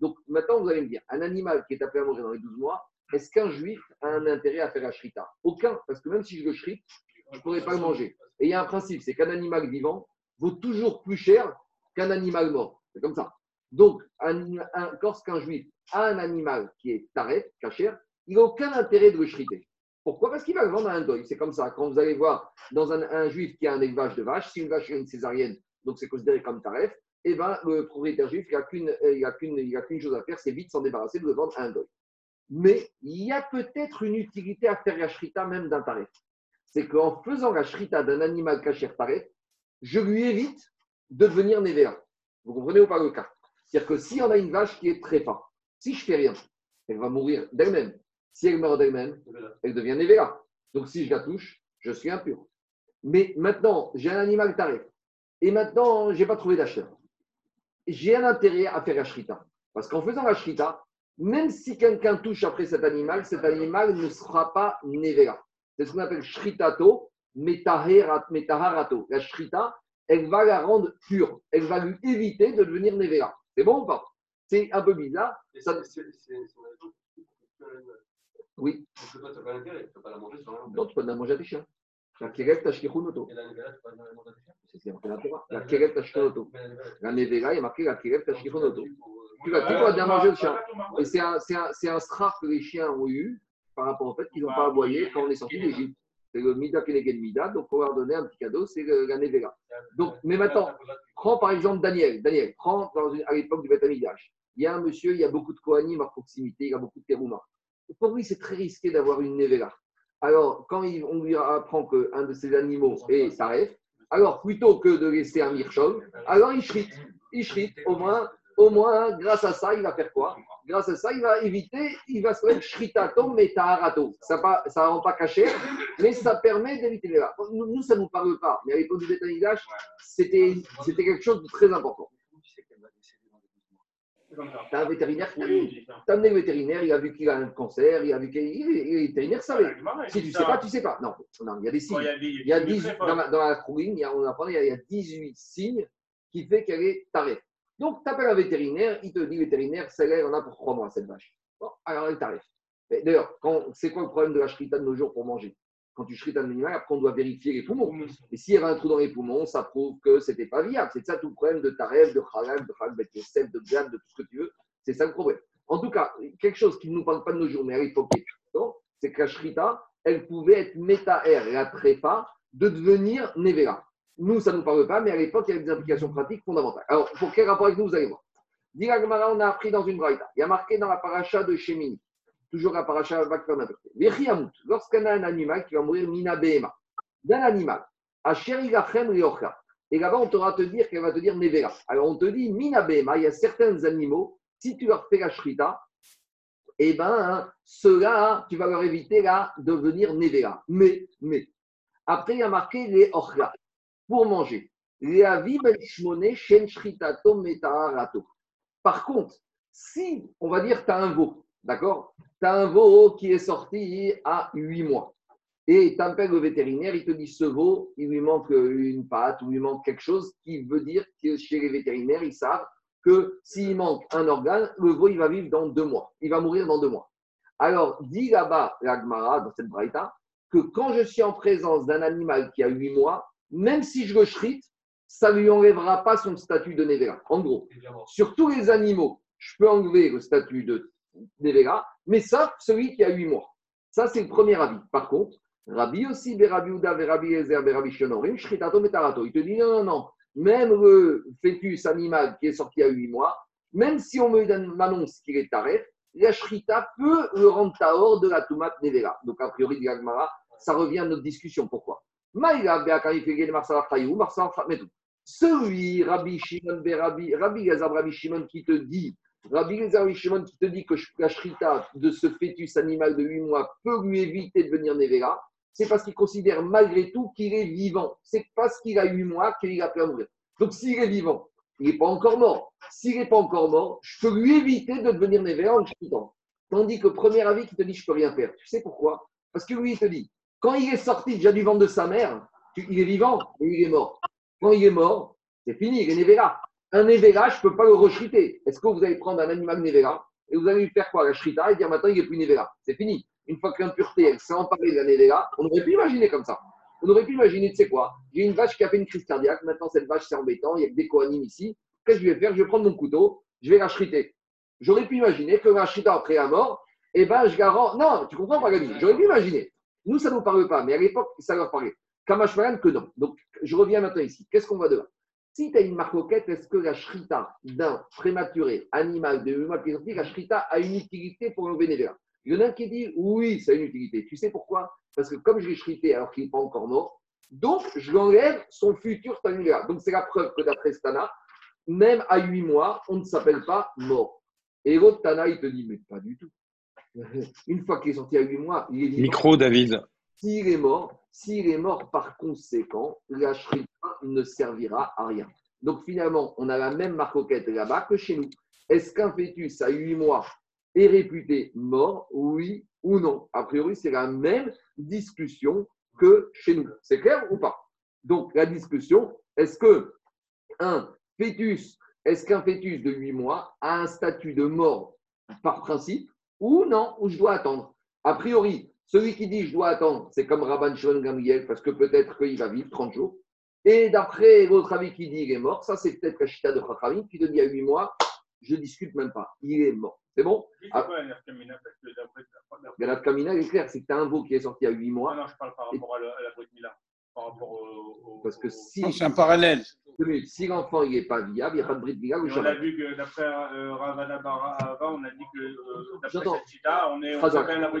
S1: Donc, maintenant, vous allez me dire, un animal qui est appelé à mourir dans les 12 mois, est-ce qu'un juif a un intérêt à faire la shrita? Aucun, parce que même si je le shrite, je ne pourrais pas le manger. Et il y a un principe, c'est qu'un animal vivant vaut toujours plus cher qu'un animal mort. C'est comme ça. Donc, un, lorsqu'un juif a un animal qui est taré, cachère, il n'a aucun intérêt de le shriter. Pourquoi? Parce qu'il va le vendre à un goy. C'est comme ça. Quand vous allez voir dans un, juif qui a un élevage de vaches, si une vache est une césarienne, donc c'est considéré comme taref, eh ben, le propriétaire juif, il n'a qu'une chose à faire, c'est vite s'en débarrasser de le vendre à un goy. Mais il y a peut-être une utilité à faire la shrita même d'un taref c'est qu'en faisant la shrita d'un animal caché taré, je lui évite de devenir névéa. Vous comprenez ou pas le cas? C'est-à-dire que si on a une vache qui est très forte, si je fais rien, elle va mourir d'elle-même. Si elle meurt d'elle-même, elle devient névéa. Donc si je la touche, je suis impur. Mais maintenant, j'ai un animal taré. Et maintenant, je n'ai pas trouvé d'acheteur. J'ai un intérêt à faire la shrita. Parce qu'en faisant la shrita, même si quelqu'un touche après cet animal, cet animal ne sera pas névéa. C'est ce qu'on appelle shritato, metaharato. La shrita, elle va la rendre pure. Elle va lui éviter de devenir nevera. C'est bon ou pas? C'est un peu bizarre. Ça... Oui. Tu peux pas la manger sur Non, tu peux la manger à tes chiens. La keret tashkichunoto. C'est marqué la Torah. La keret tashkichunoto. La nevera, il y a marqué la keret tashkichunoto. Tu vas, bien manger le chien. Et c'est un, un, un strap que les chiens ont eu par rapport au fait qu'ils n'ont pas aboyé quand on est sorti d'Égypte. C'est le Mida Kenegen Mida, donc on leur donner un petit cadeau, c'est la Nevera. Donc, mais maintenant, prends par exemple Daniel. Daniel, prends à l'époque du Beth Il y a un monsieur, il y a beaucoup de Kohanim à proximité, il y a beaucoup de Terouma. Pour lui, c'est très risqué d'avoir une Nevera. Alors, quand on lui apprend qu'un de ces animaux est Taref, alors plutôt que de laisser un Mirchom, alors il shrite. Il shrite, au moins, au moins, grâce à ça, il va faire quoi? Grâce à ça, il va éviter, il va se mettre shritato metaharato. Ça ne rend pas caché, mais ça permet d'éviter les nous, nous, ça ne nous parle pas. Mais à l'époque du Bétanigdash, c'était quelque chose de très important. Tu as un vétérinaire qui Tu as amené le vétérinaire, il a vu qu'il a un cancer, il a vu qu'il est vétérinaire savait. Si tu ne sais pas, tu ne sais pas. Non, non, il y a des signes. Il y a 18, dans la, dans la on apprend, il y a 18 signes qui fait qu'elle est tarée. Donc, tu appelles un vétérinaire, il te dit vétérinaire, celle-là, on a pour trois mois cette vache. Bon, alors elle t'arrive. D'ailleurs, c'est quoi le problème de la shrita de nos jours pour manger? Quand tu shritas un animal, après on doit vérifier les poumons. Et s'il y avait un trou dans les poumons, ça prouve que ce n'était pas viable. C'est ça tout le problème de taref, de khalal, de khalal, de sel, de gad, de tout ce que tu veux. C'est ça le problème. En tout cas, quelque chose qui ne nous parle pas de nos jours, mais à l'époque, c'est que la shrita, elle pouvait être méta-air, la trépa, de devenir nevera. Nous, ça ne nous parle pas, mais à l'époque, il y avait des implications pratiques fondamentales. Alors, pour quel rapport avec nous, vous allez voir. Diragmara, on a appris dans une braïta. Il y a marqué dans la paracha de Shemini, toujours la paracha lorsqu'on a un animal qui va mourir mina behema, d'un animal, riocha. Et là-bas, on te te dire qu'elle va te dire nevera. Alors, on te dit mina behema, il y a certains animaux, si tu leur fais la shrita, eh bien, hein, ceux-là, tu vas leur éviter là de devenir nevera. Mais, mais, après, il y a marqué les pour manger. Par contre, si, on va dire, tu as un veau, d'accord? Tu as un veau qui est sorti à 8 mois. Et tu appelles le vétérinaire, il te dit ce veau, il lui manque une patte ou il lui manque quelque chose, qui veut dire que chez les vétérinaires, ils savent que s'il manque un organe, le veau, il va vivre dans deux mois. Il va mourir dans deux mois. Alors, dit là-bas, l'Agmara, dans cette braïta, que quand je suis en présence d'un animal qui a 8 mois, même si je le shrite, ça ne lui enlèvera pas son statut de Nevera. En gros, sur tous les animaux je peux enlever le statut de Nevera, mais sauf celui qui a 8 mois. Ça, c'est le premier avis. Par contre, Rabbi aussi, Rabbi Uda, Rabbi Ezer, Rabbi Shonorim, Shritato Metarato. Il te dit non, non, non. Même le fœtus animal qui est sorti à 8 mois, même si on m'annonce qu'il est taref, la Shrita peut le rendre tahor de la Tumat Nevera. Donc, a priori, dit ça revient à notre discussion. Pourquoi? Celui, Rabbi Shimon, Rabbi Gazab, Rabbi Shimon, qui te dit, Rabbi Gazab, Shimon, qui te dit que la shrita de ce fœtus animal de 8 mois peut lui éviter de devenir Nevera, c'est parce qu'il considère malgré tout qu'il est vivant. C'est parce qu'il a 8 mois qu'il a pu mourir. Donc s'il est vivant, il n'est pas encore mort. S'il n'est pas encore mort, je peux lui éviter de devenir Nevera en le. Tandis que premier avis qui te dit je peux rien faire. Tu sais pourquoi? Parce que lui, il te dit, quand il est sorti déjà du ventre de sa mère, il est vivant ou il est mort. Quand il est mort, c'est fini, il est Nevera. Un Nevera, je ne peux pas le rechriter. Est-ce que vous allez prendre un animal Nevera et vous allez lui faire quoi La Shrita et dire maintenant il n'est plus Nevera C'est fini. Une fois que l'impureté, elle s'est emparée de la Nevera, on aurait pu imaginer comme ça. On aurait pu imaginer, tu sais quoi J'ai une vache qui a fait une crise cardiaque, maintenant cette vache c'est embêtant, il y a des coanimes ici. Qu'est-ce que je vais faire? Je vais prendre mon couteau, je vais la shriter. J'aurais pu imaginer que la Shrita après la mort, eh ben je garant. Non, tu comprends pas, J'aurais pu imaginer. Nous, ça ne nous parle pas, mais à l'époque, ça leur parlait. Kamashmaran que non. Donc, je reviens maintenant ici. Qu'est-ce qu'on va de là? Si tu as une marcoquette, est-ce que la shrita d'un prématuré animal de humain qui est la shrita a une utilité pour le bénévole Il y en a un qui dit oui, ça a une utilité. Tu sais pourquoi? Parce que comme je l'ai shrité alors qu'il n'est pas encore mort, donc je l'enlève son futur tanula. Donc, c'est la preuve que d'après Stana, même à 8 mois, on ne s'appelle pas mort. Et l'autre Tana, il te dit, mais pas du tout. Une fois qu'il est sorti à 8 mois, il est vivant.
S3: Micro, David.
S1: S'il est mort, s'il est mort par conséquent, la shrita ne servira à rien. Donc finalement, on a la même marcoquette là-bas que chez nous. Est-ce qu'un fœtus à 8 mois est réputé mort, oui ou non? A priori, c'est la même discussion que chez nous. C'est clair ou pas? Donc la discussion, est-ce que un fœtus, est-ce qu'un fœtus de 8 mois a un statut de mort par principe ou non, ou je dois attendre? A priori, celui qui dit je dois attendre, c'est comme Rabban Shimon Gamriel, parce que peut-être qu'il va vivre 30 jours. Et d'après l'autre ami qui dit il est mort, ça c'est peut-être la chita de Chachamim qui te dit à 8 mois, je ne discute même pas, il est mort. C'est bon? La Kamina, il est clair, c'est que tu as un veau qui est sorti à 8 mois.
S2: Non, non, je parle par rapport à la, la Mila. Par rapport
S1: au, Parce que si.
S3: C'est un parallèle.
S1: Si l'enfant n'est pas viable, il n'y a pas de bride
S2: Mila. On a vu que d'après euh, Ravana Barava, on a dit que euh, d'après chita, on est.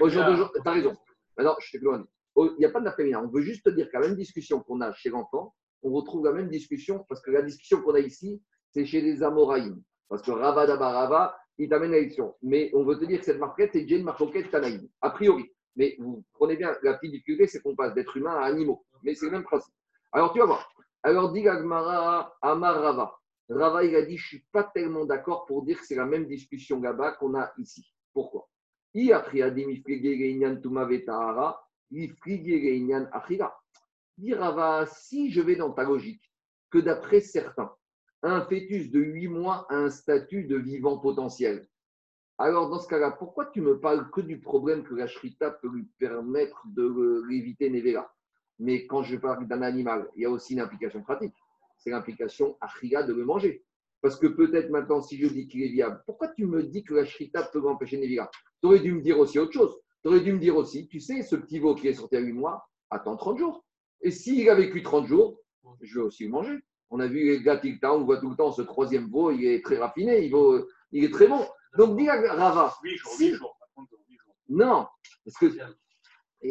S1: Aujourd'hui, tu as raison. Maintenant, je loin. Il n'y a pas de la On veut juste te dire que la même discussion qu'on a chez l'enfant, on retrouve la même discussion, parce que la discussion qu'on a ici, c'est chez les Amoraïm. Parce que Ravada Barava, il t'amène l'élection. Mais on veut te dire que cette marquette, c'est déjà une marquette Tanaïm, a priori. Mais vous prenez bien, la petite difficulté, c'est qu'on passe d'être humain à animaux. Mais c'est le même principe. Alors, tu vas voir. Alors, dit Gagmara Amar Rava. Rava, il a dit Je ne suis pas tellement d'accord pour dire que c'est la même discussion là-bas qu'on a ici. Pourquoi? Si je vais dans ta logique, que d'après certains, un fœtus de 8 mois a un statut de vivant potentiel. Alors, dans ce cas-là, pourquoi tu me parles que du problème que la shrita peut lui permettre de l'éviter Nevela Mais quand je parle d'un animal, il y a aussi une implication pratique. C'est l'implication achira de le manger. Parce que peut-être maintenant, si je dis qu'il est viable, pourquoi tu me dis que la shrita peut m'empêcher Nevila? Tu aurais dû me dire aussi autre chose. Tu aurais dû me dire aussi, tu sais, ce petit veau qui est sorti à 8 mois, attends 30 jours. Et s'il a vécu 30 jours, je vais aussi le manger. On a vu les gars on voit tout le temps ce troisième veau, il est très raffiné, il, vaut, il est très bon. Donc dis à Rava.
S2: 8 jours, 8 jours.
S1: Non, parce que.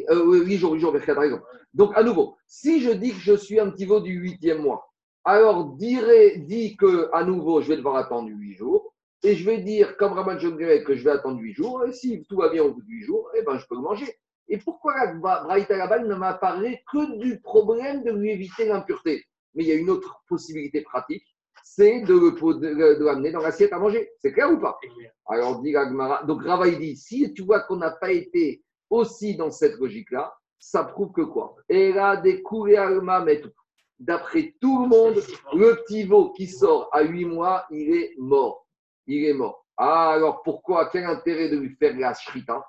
S1: Euh, 8 jours, 8 jours, raison. Donc à nouveau, si je dis que je suis un petit veau du huitième mois, alors dirait, dit que à nouveau, je vais devoir attendre 8 jours. Et je vais dire, comme Raman John que je vais attendre 8 jours. Et si tout va bien au bout de 8 jours, eh ben, je peux le manger. Et pourquoi la Braïta ne m'a parlé que du problème de lui éviter l'impureté? Mais il y a une autre possibilité pratique, c'est de, l'amener dans l'assiette à manger. C'est clair ou pas? Alors, dit Gagmara. Donc, Rava, il dit si tu vois qu'on n'a pas été aussi dans cette logique-là, ça prouve que quoi? Et là, des alma d'après tout le monde, le petit veau qui sort à 8 mois, il est mort. Il est mort. Ah, alors pourquoi? Quel intérêt de lui faire la shrita?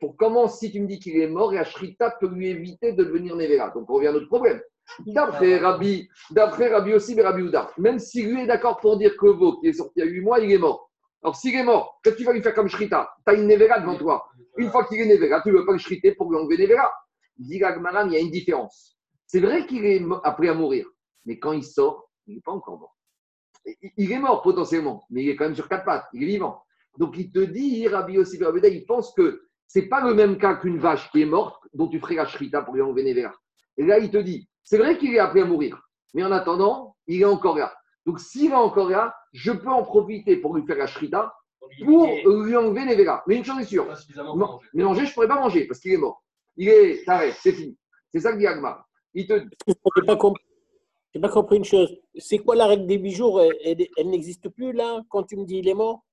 S1: Pour comment, si tu me dis qu'il est mort, la shrita peut lui éviter de devenir Nevera Donc on revient à notre problème. D'après Rabbi, d'après Rabbi aussi, mais Rabbi Ouda, même si lui est d'accord pour dire que le veau qui est sorti à 8 mois, il est mort. Alors, s'il est mort, qu'est-ce que tu vas lui faire comme shrita? Tu as une nevera devant toi. Une fois qu'il est nevera, tu ne veux pas le shriter pour lui enlever nevera? Dit il y a une différence. C'est vrai qu'il est appelé à mourir, mais quand il sort, il n'est pas encore mort. Il est mort potentiellement, mais il est quand même sur quatre pattes, il est vivant. Donc il te dit, Rabbi il pense que ce n'est pas le même cas qu'une vache qui est morte, dont tu ferais la shrita pour lui enlever nevera. Et là, il te dit, c'est vrai qu'il est appelé à mourir, mais en attendant, il est encore là. Donc s'il est encore là, je peux en profiter pour lui faire la shrita pour lui enlever. Mais une chose est sûre, mais manger, je ne pourrais pas manger parce qu'il est mort. Il est taré, c'est fini. C'est ça que dit Agma. Il te...
S3: Je n'ai pas, compris une chose. C'est quoi la règle des huit jours? Elle, n'existe plus là quand tu me dis il est mort?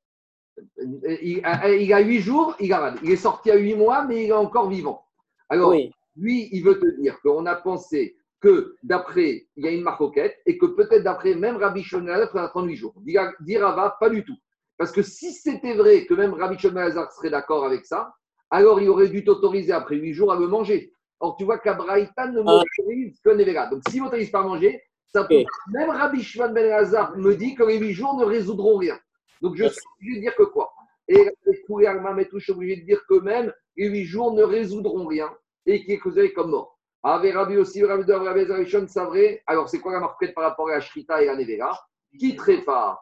S1: Il a, huit jours, il, a, il est sorti à huit mois, mais il est encore vivant. Alors, lui, il veut te dire qu'on a pensé que d'après, il y a une marcoquette et que peut-être d'après même Rabbi Shonel, il faudra 38 jours. Dirava, pas du tout. Parce que si c'était vrai que même Rabbi Shonel serait d'accord avec ça, alors il aurait dû t'autoriser après 8 jours à le manger. Or, tu vois qu'Abraïtan ne ah. m'autorise que Nevera. Donc, s'il m'autorise pas à manger, ça peut. Même Rabbi Shimon Ben Hazar me dit que les 8 jours ne résoudront rien. Donc, je suis obligé de dire que quoi Et les Alma je suis obligé de dire que même les 8 jours ne résoudront rien et qui est causé comme mort. Ave Rabbi aussi, Rabbi de Rabbi c'est vrai. Alors, c'est quoi la marquette par rapport à la Shrita et la Nevera Qui tréfa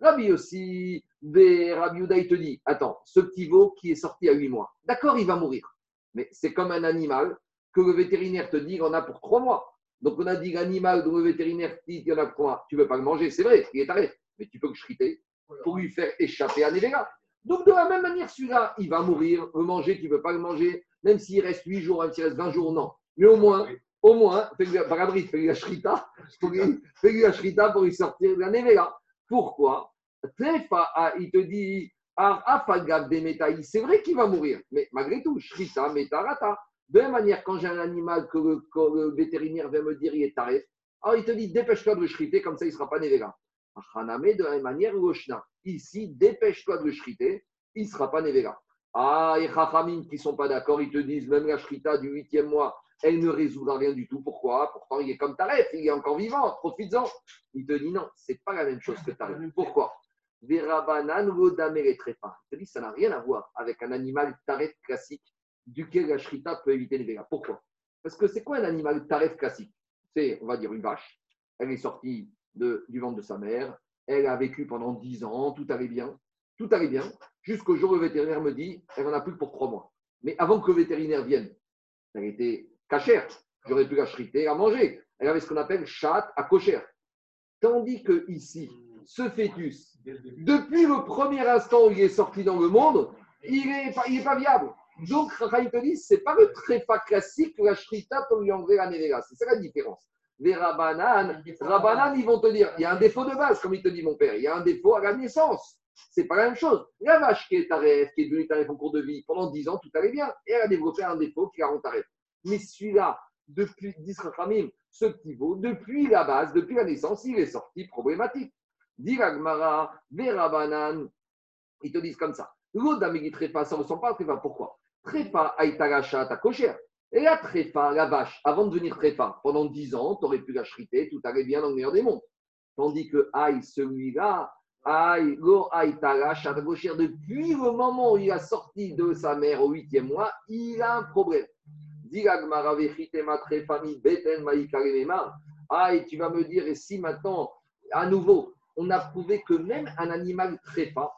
S1: Rabbi aussi, Rabbi il te dit Attends, ce petit veau qui est sorti à 8 mois, d'accord, il va mourir. Mais c'est comme un animal que le vétérinaire te dit en a pour 3 mois. Donc, on a dit l'animal dont le vétérinaire dit qu'il y en a pour 3 mois, tu ne veux pas le manger, c'est vrai, il est taré, mais tu peux le shriter pour lui faire échapper à Nevera. Donc, de la même manière, celui-là, il va mourir, veut manger, tu ne veux pas le manger, même s'il reste 8 jours, même s'il reste 20 jours, non. Mais au moins, au moins, la shrita, fais-lui la shrita pour y sortir de la nevela. Pourquoi? Il te dit, c'est vrai qu'il va mourir, mais malgré tout, shrita, metarata. De la même manière, quand j'ai un animal que le, vétérinaire vient me dire il est tarif, alors il te dit dépêche-toi de le shriter, comme ça il ne sera pas nevela. De la même manière, Ici, dépêche-toi de le shriter, il ne sera pas Nevera. Ah, et Chachamim qui ne sont pas d'accord, ils te disent même la shrita du huitième mois, elle ne résoudra rien du tout. Pourquoi? Pourtant, il est comme Taref, il est encore vivant, profites-en. Il te dit non, ce n'est pas la même chose que Taref. Pourquoi? Verabanan Il te dit ça n'a rien à voir avec un animal Taref classique duquel la shrita peut éviter les Pourquoi? Parce que c'est quoi un animal Taref classique? C'est, on va dire, une vache. Elle est sortie du ventre de sa mère. Elle a vécu pendant 10 ans, tout allait bien. Tout allait bien, jusqu'au jour où le vétérinaire me dit elle n'en a plus que pour 3 mois. Mais avant que le vétérinaire vienne, elle était cachère. J'aurais pu la à manger. Elle avait ce qu'on appelle chat à cochère. Tandis que ici, ce fœtus, depuis le premier instant où il est sorti dans le monde, il n'est pas, pas viable. Donc, Rahim te dit, ce n'est pas le trépas classique la shrita pour lui enlever la névéra. C'est ça la différence les Rabanan, Rabanan, ils vont te dire, il y a un défaut de base, comme il te dit mon père, il y a un défaut à la naissance. C'est pas la même chose. La vache qui est taref, qui est devenue taref en cours de vie, pendant 10 ans, tout allait bien. Et elle a développé un défaut qui la rend taref. Mais celui-là, depuis d'Israchamim, ce petit veau, depuis la base, depuis la naissance, il est sorti problématique. Dit Gmara, Rabanan, ils te disent comme ça. L'eau d'Amégui Trépa, ça ne ressemble pas à Trépa. Pourquoi? Trépa, Aïtaracha, ta cochère. Et la tréfa, la vache, avant de devenir tréfa, pendant 10 ans, tu aurais pu la chriter, tout allait bien dans le meilleur des mondes. Tandis que aïe, celui-là, aïe, go aïe, depuis le moment où il a sorti de sa mère au huitième mois, il a un problème. Aïe, tu vas me dire, et si maintenant, à nouveau, on a prouvé que même un animal tréfa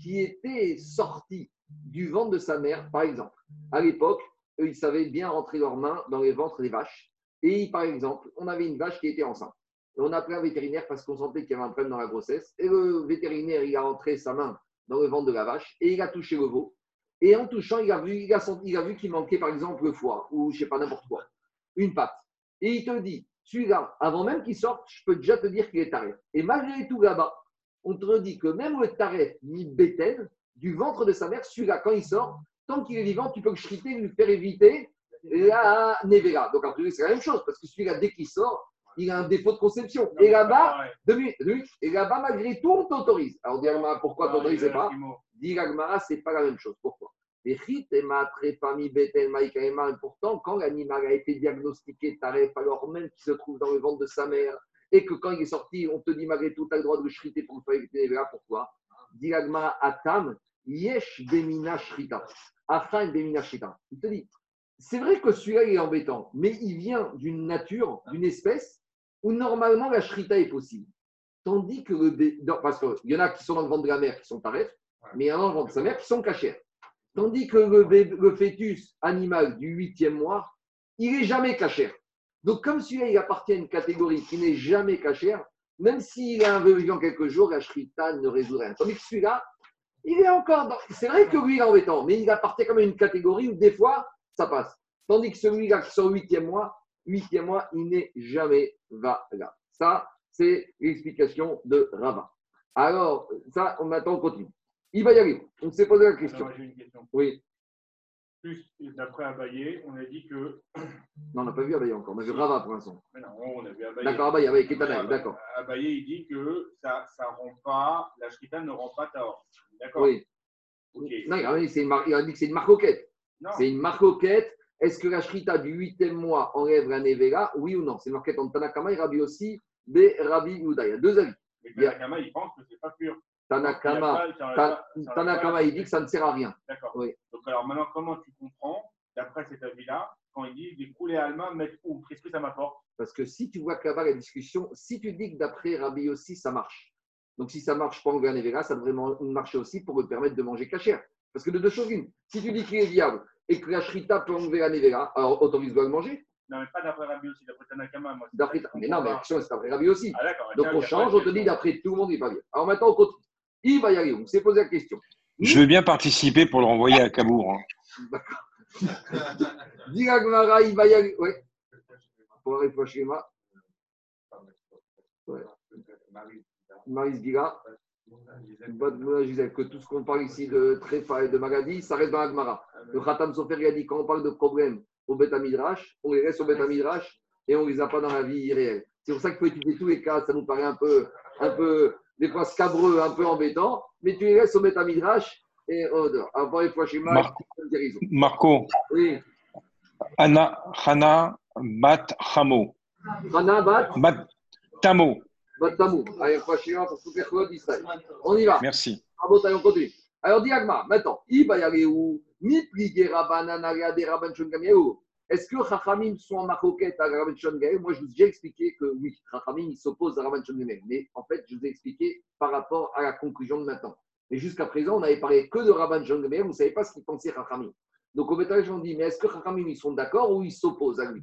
S1: qui était sorti du ventre de sa mère, par exemple, à l'époque, ils savaient bien rentrer leurs mains dans les ventres des vaches. Et par exemple, on avait une vache qui était enceinte. Et on a appelé un vétérinaire parce qu'on sentait qu'il y avait un problème dans la grossesse. Et le vétérinaire, il a rentré sa main dans le ventre de la vache et il a touché le veau. Et en touchant, il a vu, il a, il a vu qu'il manquait par exemple le foie ou je sais pas n'importe quoi, une patte. Et il te dit, celui-là, avant même qu'il sorte, je peux déjà te dire qu'il est taré. Et malgré tout là-bas, on te dit que même le taré ni bétail du ventre de sa mère, celui-là, quand il sort, tant qu'il est vivant, tu peux le chriter, lui faire éviter la nevera. Donc, en plus, c'est la même chose, parce que celui-là, dès qu'il sort, il a un défaut de conception. Et là-bas, et là-bas, malgré tout, on t'autorise. Alors, dis pourquoi tu n'autorises Dis ce n'est pas la même chose. Pourquoi? Pourtant, quand l'animal a été diagnostiqué taref, alors même qu'il se trouve dans le ventre de sa mère, et que quand il est sorti, on te dit malgré tout, tu as le droit de le shriter pour le faire Pourquoi? Diragma Atam, Yesh Bemina Shrita. Afin Bemina Shrita. Il te dit, c'est vrai que celui-là, il est embêtant, mais il vient d'une nature, d'une espèce où normalement la shrita est possible. Tandis que le parce qu'il y en a qui sont dans le ventre de la mère qui sont tarifs, mais il y en a dans le ventre de sa mère qui sont cachés. Tandis que le, le fœtus animal du huitième mois, il n'est jamais cachère. Donc, comme celui-là, il appartient à une catégorie qui n'est jamais cachère, même s'il est un vivant quelques jours, la shrita ne résout rien. Tandis que celui-là, il est encore dans... C'est vrai que lui, il est embêtant, mais il appartient quand même à une catégorie où des fois, ça passe. Tandis que celui-là qui sort huitième mois, huitième mois, il n'est jamais valable. Ça, c'est l'explication de Rava. Alors, ça, on attend, on continue. Il va y aller. On s'est posé la question.
S2: Une question.
S1: Oui.
S2: Plus, d'après Abaye, on a dit que.
S1: Non, on n'a pas vu Abaye encore. On a vu Rava pour l'instant.
S2: Mais non, on a vu Abaye.
S1: D'accord, Abaye, Abaye, Ketanaï, d'accord.
S2: Abaye, il dit que ça ne rend pas, la shrita ne rend pas Taor. D'accord
S1: Oui. Non, il a, dit que c'est une marcoquette. C'est une marcoquette. Est-ce que la shrita du huitième mois enlève la nevela Oui ou non? C'est marqué en Tanakama et Rabbi aussi, B. Rabbi Yuda. Il y a deux avis.
S2: Mais Tanakama, il pense que ce n'est pas pur.
S1: Tanakama, Tanakama il dit que ça ne sert à rien.
S2: D'accord. Oui. Donc, alors maintenant, comment tu comprends, d'après cet avis-là, quand il dit des coulées allemands mettre où? Qu'est-ce que ça m'apporte?
S1: Parce que si tu vois là-bas, la discussion, si tu dis que d'après Rabbi aussi, ça marche. Donc, si ça marche pas en Nevera, ça devrait marcher aussi pour te permettre de manger cachère. Parce que de deux choses une. Si tu dis qu'il est viable et que la shrita peut enlever la Nevera, alors autorise-toi à le manger.
S2: Non, mais pas d'après Rabbi aussi, d'après Tanakama. Moi,
S1: mais non, mais c'est d'après Rabbi aussi. Ah, Donc, on change, on te dit d'après tout le monde, il pas bien. Alors maintenant, on continue. Il va y aller. On s'est posé la question.
S4: Je veux bien participer pour le renvoyer à Cabourg. Hein.
S1: D'accord. Diragmara, il va y aller. Oui. Pour au schéma. Ouais. Maris Gira. Que tout ce qu'on parle ici de tréfa et de maladie, ça reste dans l'Agmara. Le Khatam Sofer il a dit quand on parle de problèmes au Beth Midrash, on les laisse au Beth Midrash et on ne les a pas dans la vie réelle. C'est pour ça qu'il faut étudier tous les cas. Ça nous paraît un peu, un peu des fois scabreux, un peu embêtant, mais tu les laisses au Midrash et. Avant, les fois chez
S4: Marco. Marco.
S1: Oui.
S4: Anna, Hana, Bat, Hamo.
S1: Hana, Bat.
S4: Bat, Tamo.
S1: Bat, Tamo. Allez, fois chez pour toutes les d'Israël. On y va.
S4: Merci.
S1: Bravo, on continue. Alors, Diagma, maintenant, il va y aller où Ni plier Rabbanan, des Rabban Shungamiaou. Est-ce que Chachamim sont en maroquette à Rabban Moi, je vous ai déjà expliqué que oui, Chachamim s'oppose à Rabban. Mais en fait, je vous ai expliqué par rapport à la conclusion de maintenant. Mais jusqu'à présent, on n'avait parlé que de Rabban Shongael. Vous ne savez pas ce qu'il pensait Chachamim. Donc, au bétage, on dit mais est-ce que Chachamim, ils sont d'accord ou ils s'opposent à lui?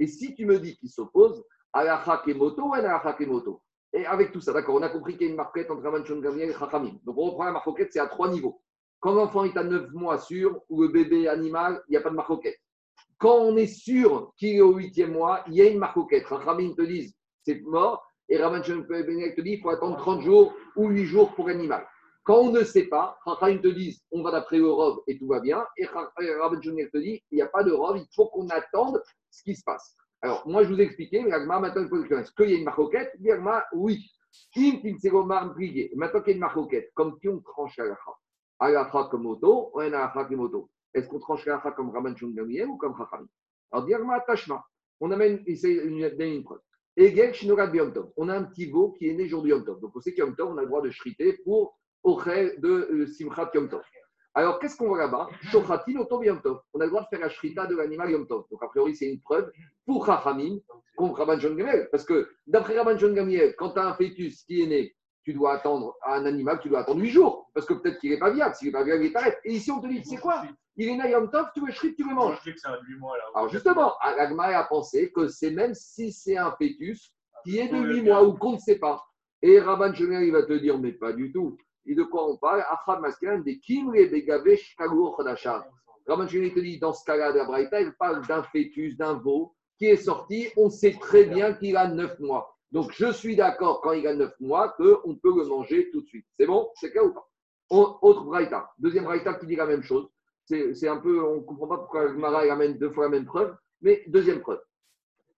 S1: Et si tu me dis qu'ils s'opposent, à la Hakemoto ou à la Hakemoto Et avec tout ça, d'accord, on a compris qu'il y a une marquette entre Rabban Shongael et Chachamim. Donc, on reprend la marquette, c'est à trois niveaux. Quand l'enfant est à 9 mois sûr, ou le bébé animal, il n'y a pas de marcoquette. Quand on est sûr qu'il est au 8e mois, il y a une marcoquette. Rabin te dit c'est mort, et Rabban te dit il faut attendre 30 jours ou 8 jours pour l'animal. Quand on ne sait pas, Rabban te dit on va d'après robe et tout va bien, et Rabban te dit il n'y a pas de il faut qu'on attende ce qui se passe. Alors, moi, je vous ai expliqué, maintenant, il que Est-ce qu'il y a une marcoquette oui. Maintenant qu'il y a une marcoquette, comme qui on tranche à la comme moto, ou un alacha comme moto. Est-ce qu'on tranche alacha comme Raman Shungamiel ou comme Chachamim? Alors, Diagma Tashma, on amène ici une, une preuve. Egel Biyom On a un petit veau qui est né jour du Yom. Donc, on sait qu'Yom Tov, on a le droit de shriter pour Ochel de euh, Simchat Yom Tov. Alors, qu'est-ce qu'on voit là-bas? Shochatin Oto Yom. On a le droit de faire la shrita de l'animal Yom Tov. Donc, a priori, c'est une preuve pour Chachamim contre Rabban Shon Parce que, d'après Rabban Shon quand tu as un fœtus qui est né tu dois attendre un animal, tu dois attendre 8 jours, parce que peut-être qu'il n'est pas viable. S'il n'est pas viable, il t'arrête. Et ici, on te dit, c'est quoi? Il est Tov, tu veux shrip, tu le manges. Alors justement, Agma a pensé que c'est même si c'est un fœtus qui est de 8 mois ou qu'on ne sait pas. Et Rabban Shemer, il va te dire, mais pas du tout. Et de quoi on parle? Afrad masculin, des Kimre. Rabban Shemer, te dit, dans ce cas-là de la Braïta, il parle d'un fœtus, d'un veau qui est sorti. On sait très bien qu'il a 9 mois. Donc, je suis d'accord quand il a 9 mois qu'on peut le manger tout de suite. C'est bon? C'est clair ou pas? Autre braïta. Deuxième braïta qui dit la même chose. C'est un peu, on ne comprend pas pourquoi Mara amène deux fois la même preuve. Mais deuxième preuve.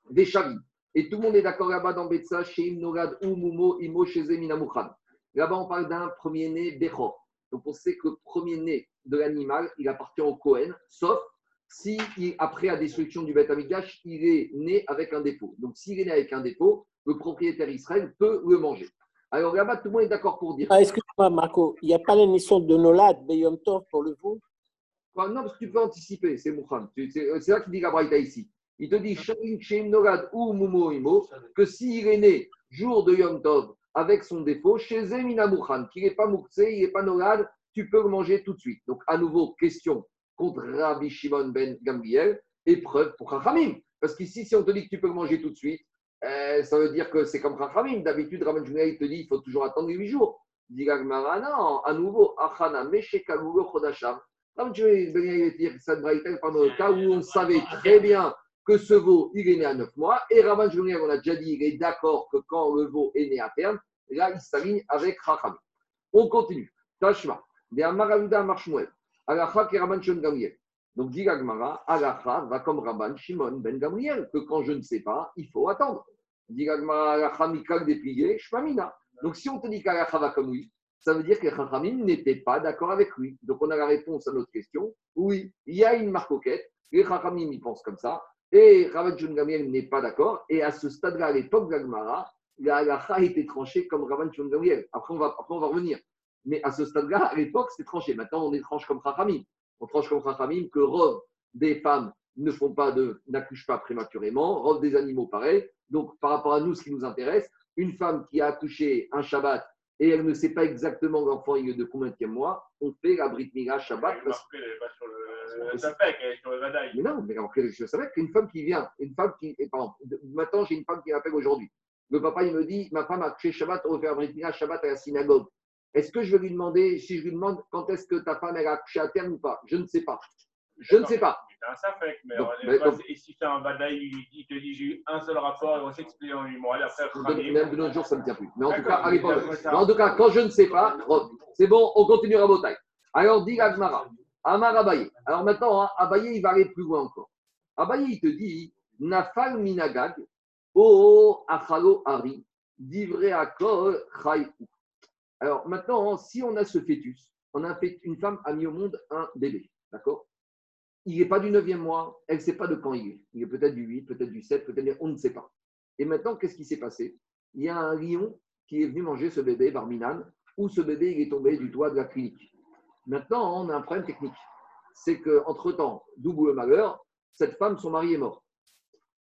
S1: Des chavis. Et tout le monde est d'accord là-bas dans Betsa, chez Imnogad ou Mumo, Imo, chez Là-bas, on parle d'un premier-né Bechor. Donc, on sait que le premier-né de l'animal, il appartient au Cohen, sauf si après la destruction du Beth Amikdash, il est né avec un défaut. Donc s'il est né avec un défaut, le propriétaire Israël peut le manger. Alors là-bas, tout le monde est d'accord pour dire.
S3: Ah, Excuse-moi, Marco, il n'y a pas la notion de Nolad, Beyom Tov pour le veau
S1: non, parce que tu peux anticiper, c'est Moukhan. C'est là qu'il dit la Braïta ici. Il te dit ou Imo, que s'il est né jour de Yom Tov avec son défaut, chez Zemina Moukhan, qu'il n'est pas Moukse, il n'est pas Nolad, tu peux le manger tout de suite. Donc, à nouveau, question contre Rabbi Shimon ben Gamriel, épreuve pour Chachamim. Parce qu'ici, si on te dit que tu peux manger tout de suite, euh, ça veut dire que c'est comme Chachamim. D'habitude, Rabbi il te dit qu'il faut toujours attendre 8 jours. Dit non, à nouveau, Achana, Meshekalugo Chodasham. Rabbi Shmuel dire que ça pendant le cas où on savait très bien que ce veau, il est né à 9 mois. Et Rabban Shmuel, on a déjà dit, il est d'accord que quand le veau est né à terme, là, il s'aligne avec Chachamim. On continue. Tashma. De Amaraluda Marshmuel. Qui Shimon. Donc dit Gagmara, Alacha va comme Rabban Shimon Ben Gamriel, que quand je ne sais pas, il faut attendre. Dit Gagmara, Alacha Mikal déplié, Shmamina. Donc si on te dit qu'Alacha va comme lui, ça veut dire que Chachamim n'était pas d'accord avec lui. Donc on a la réponse à notre question. Oui, il y a une marcoquette, les Chachamim y pensent comme ça, et Rabban Shimon Gamriel n'est pas d'accord. Et à ce stade-là, à l'époque de Gagmara, la a été tranchée comme Rabban Shimon Gamriel. Après on, va, après, on va revenir. Mais à ce stade-là, à l'époque, c'était tranché. Maintenant, on est tranche comme Chachamim. On tranche comme Chachamim que Rov des femmes ne font pas de, n'accouchent pas prématurément, Rov des animaux pareil. Donc, par rapport à nous, ce qui nous intéresse, une femme qui a accouché un Shabbat et elle ne sait pas exactement l'enfant il est de combien de mois, on fait la Brit Mila Shabbat.
S2: Parce... Elle n'est pas sur le Sapek, elle est sur le Vadaï.
S1: Mais non, mais après, je savais qu'une femme qui vient, une femme qui, et pardon, maintenant j'ai une femme qui m'appelle aujourd'hui. Le papa, il me dit, ma femme a accouché Shabbat, on va faire Brit Mila Shabbat à la synagogue. Est-ce que je vais lui demander, si je lui demande quand est-ce que ta femme elle a accouché à terme ou pas? Je ne sais pas. Je ne sais pas.
S2: C'est un safek, mais, donc,
S1: mais
S2: donc, et si tu as un badaï, il te dit j'ai eu un seul rapport, il va s'expliquer en lui.
S1: Même de nos jours, ça ne tient plus. Mais en tout cas, allez, en tout cas, quand je ne sais pas, c'est bon, on continue à bataille. Alors, dit Agmara, Amar Abaye. Alors maintenant, hein, Abaye, il va aller plus loin encore. Abaye, il te dit Nafal minagag, o achalo ari, divre akol chayou. Alors maintenant, si on a ce fœtus, on a une femme a mis au monde un bébé, d'accord? Il n'est pas du 9e mois, elle ne sait pas de quand il est. Il est peut-être du 8, peut-être du 7, peut-être on ne sait pas. Et maintenant, qu'est-ce qui s'est passé? Il y a un lion qui est venu manger ce bébé, Barminan, ou ce bébé il est tombé du toit de la clinique. Maintenant, on a un problème technique. C'est qu'entre-temps, double malheur, cette femme, son mari est mort.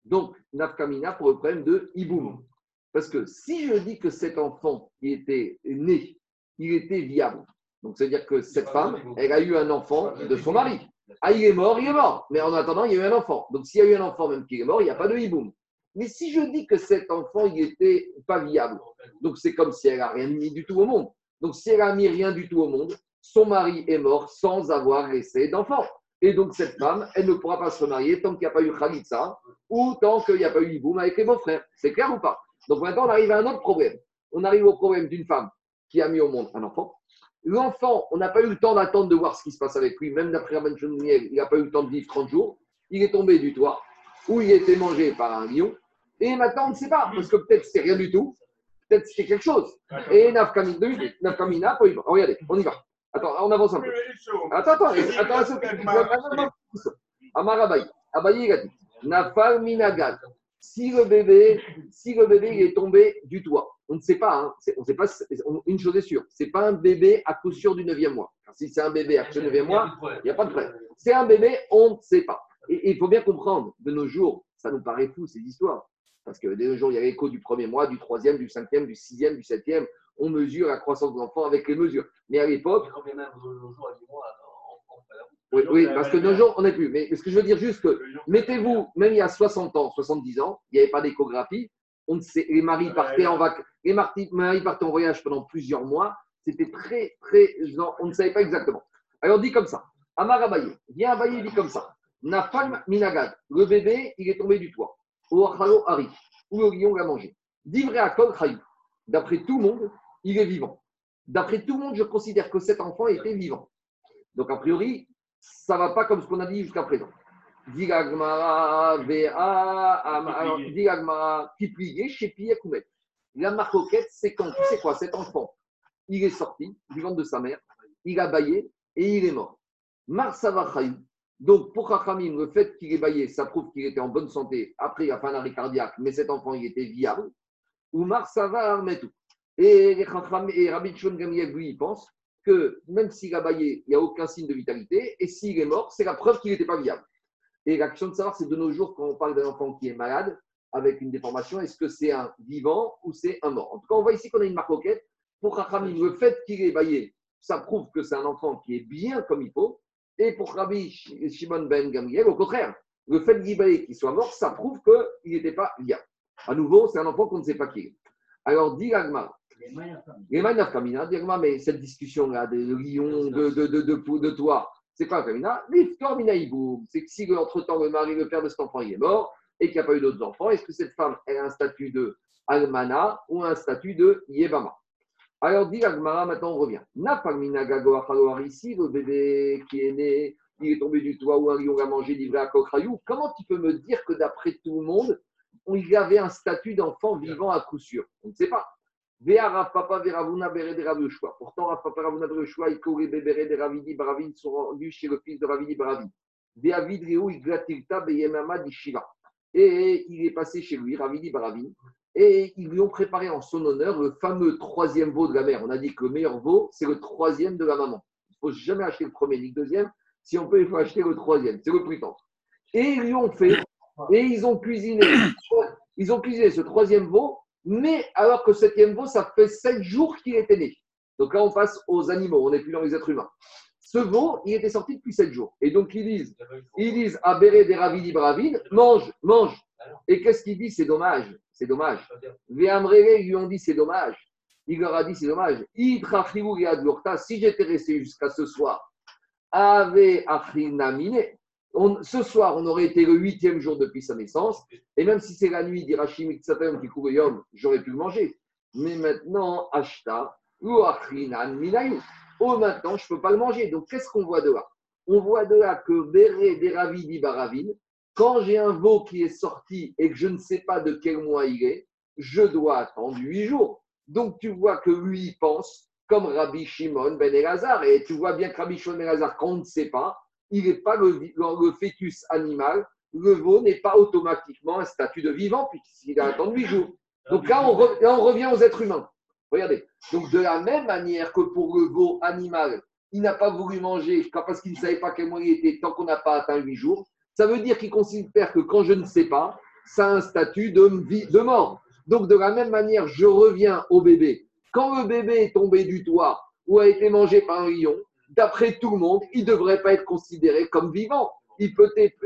S1: Donc, Nafkamina pour le problème de Iboum. Parce que si je dis que cet enfant qui était né, il était viable, donc c'est-à-dire que cette femme, elle a eu un enfant de son mari. Ah, il est mort, il est mort. Mais en attendant, il y a eu un enfant. Donc s'il y a eu un enfant, même qu'il est mort, il n'y a pas de hiboum. Mais si je dis que cet enfant, il n'était pas viable, donc c'est comme si elle n'a rien mis du tout au monde. Donc si elle n'a mis rien du tout au monde, son mari est mort sans avoir laissé d'enfant. Et donc cette femme, elle ne pourra pas se marier tant qu'il n'y a pas eu Khalitsa ou tant qu'il n'y a pas eu hiboum avec les beaux-frères. C'est clair ou pas? Donc maintenant, on arrive à un autre problème. On arrive au problème d'une femme qui a mis au monde un enfant. L'enfant, on n'a pas eu le temps d'attendre de voir ce qui se passe avec lui. Même d'après Rabban il n'a pas eu le temps de vivre 30 jours. Il est tombé du toit où il a été mangé par un lion. Et maintenant, on ne sait pas, parce que peut-être c'est rien du tout. Peut-être c'est quelque chose. Et Nafkamina, regardez, on y va. Attends, on avance un peu. Attends, attends, attends, attends. Amar Abaye, Abaye, il a dit Nafal Minagad si le bébé, si le bébé est tombé du toit, on ne sait pas, hein, sait pas, une chose est sûre, c'est pas un bébé à coup sûr du 9e mois. si c'est un bébé à coup sûr du 9e mois, il n'y a pas de problème. C'est un bébé, on ne sait pas. Et il faut bien comprendre, de nos jours, ça nous paraît fou ces histoires. Parce que de nos jours, il y a l'écho du premier mois, du troisième, du cinquième, du sixième, du septième. On mesure la croissance de l'enfant avec les mesures. Mais à l'époque. Oui, oui, parce que nos jours, on n'est plus. Mais ce que je veux dire juste que, mettez-vous, même il y a 60 ans, 70 ans, il n'y avait pas d'échographie. On sait, les maris partaient en vacances, les maris partaient en voyage pendant plusieurs mois. C'était très, très, on ne savait pas exactement. Alors, on dit comme ça. Amar Abaye, viens Abaye, dit comme ça. Nafal Minagad, le bébé, il est tombé du toit. Oachalo Hari, où le lion l'a mangé. Divré Akol Chayou. D'après tout le monde, il est vivant. D'après tout le monde, je considère que cet enfant était vivant. Donc, a priori, ça ne va pas comme ce qu'on a dit jusqu'à présent. Kiplié, Shepi, Koumet. La marcoquette, c'est quand, tu sais quoi, cet enfant, il est sorti du ventre de sa mère, il a baillé et il est mort. Marsava Donc, pour Rachamim, le fait qu'il ait baillé, ça prouve qu'il était en bonne santé. Après, il a fait un arrêt cardiaque, mais cet enfant, il était viable. Oumar, ça va, mais tout. Et, et Rabbi Shon Gamliel, lui, il pense que même s'il a baillé, il n'y a aucun signe de vitalité. Et s'il est mort, c'est la preuve qu'il n'était pas viable. Et la question de savoir, c'est de nos jours, quand on parle d'un enfant qui est malade, avec une déformation, est-ce que c'est un vivant ou c'est un mort? En tout cas, on voit ici qu'on a une marque Pour Rachamim, le fait qu'il ait baillé, ça prouve que c'est un enfant qui est bien comme il faut. Et pour Rabbi Shimon ben Gamriel, au contraire, le fait qu'il qu'il soit mort, ça prouve qu'il n'était pas bien. À nouveau, c'est un enfant qu'on ne sait pas qui est. Alors, dit les Kamina, dit Agma, mais cette discussion-là de lion, de, de, de, de, de toi, c'est quoi Kamina? C'est que si entre-temps le mari, le père de cet enfant, il est mort et qu'il n'y a pas eu d'autres enfants, est-ce que cette femme elle a un statut de Almana ou un statut de Yebama? Alors, dit Agmara, maintenant on revient. ici, le bébé qui est né, il est tombé du toit ou un lion a mangé, livré à Kokrayou. Comment tu peux me dire que d'après tout le monde, il y avait un statut d'enfant vivant à coup sûr? On ne sait pas. Pourtant, Rav Papa Veravuna Bereshua, courait Bébéré de Ravidi Baravin sont rendus chez le fils de Ravidi Baravin. Veavid Reu, il gratilta Beyemama Dishiva. Et il est passé chez lui, Ravidi Baravin, et ils lui ont préparé en son honneur le fameux troisième veau de la mère. On a dit que le meilleur veau, c'est le troisième de la maman. Il ne faut jamais acheter le premier ni le deuxième. Si on peut, il faut acheter le troisième. C'est le plus tendre. Et ils lui ont fait, et ils ont cuisiné, ils ont cuisiné ce troisième veau, mais alors que septième veau, ça fait sept jours qu'il était né. Donc là, on passe aux animaux, on n'est plus dans les êtres humains. Ce veau, il était sorti depuis sept jours. Et donc, ils disent, ils disent à Béré des Bravine, mange, mange. Et qu'est-ce qu'il dit? C'est dommage c'est dommage. ils lui ont dit c'est dommage. Il leur a dit c'est dommage. Si j'étais resté jusqu'à ce soir, ce soir, on aurait été le huitième jour depuis sa naissance. Et même si c'est la nuit d'Irachim qui couvre Yom, j'aurais pu le manger. Mais maintenant, Ashta, ou Minayu. Oh, maintenant, je ne peux pas le manger. Donc, qu'est-ce qu'on voit de là? On voit de là que Béré Deravi Baravin, quand j'ai un veau qui est sorti et que je ne sais pas de quel mois il est, je dois attendre huit jours. Donc tu vois que lui pense comme Rabbi Shimon ben Elazar. Et tu vois bien que Rabbi Shimon ben Elazar, quand on ne sait pas, il n'est pas le, fœtus animal. Le veau n'est pas automatiquement un statut de vivant puisqu'il a attendu huit jours. Donc là on, revient aux êtres humains. Regardez. Donc de la même manière que pour le veau animal, il n'a pas voulu manger parce qu'il ne savait pas quel mois il était tant qu'on n'a pas atteint huit jours. Ça veut dire qu'il considère que quand je ne sais pas, ça a un statut de, de mort. Donc, de la même manière, je reviens au bébé. Quand le bébé est tombé du toit ou a été mangé par un lion, d'après tout le monde, il ne devrait pas être considéré comme vivant. Il peut être,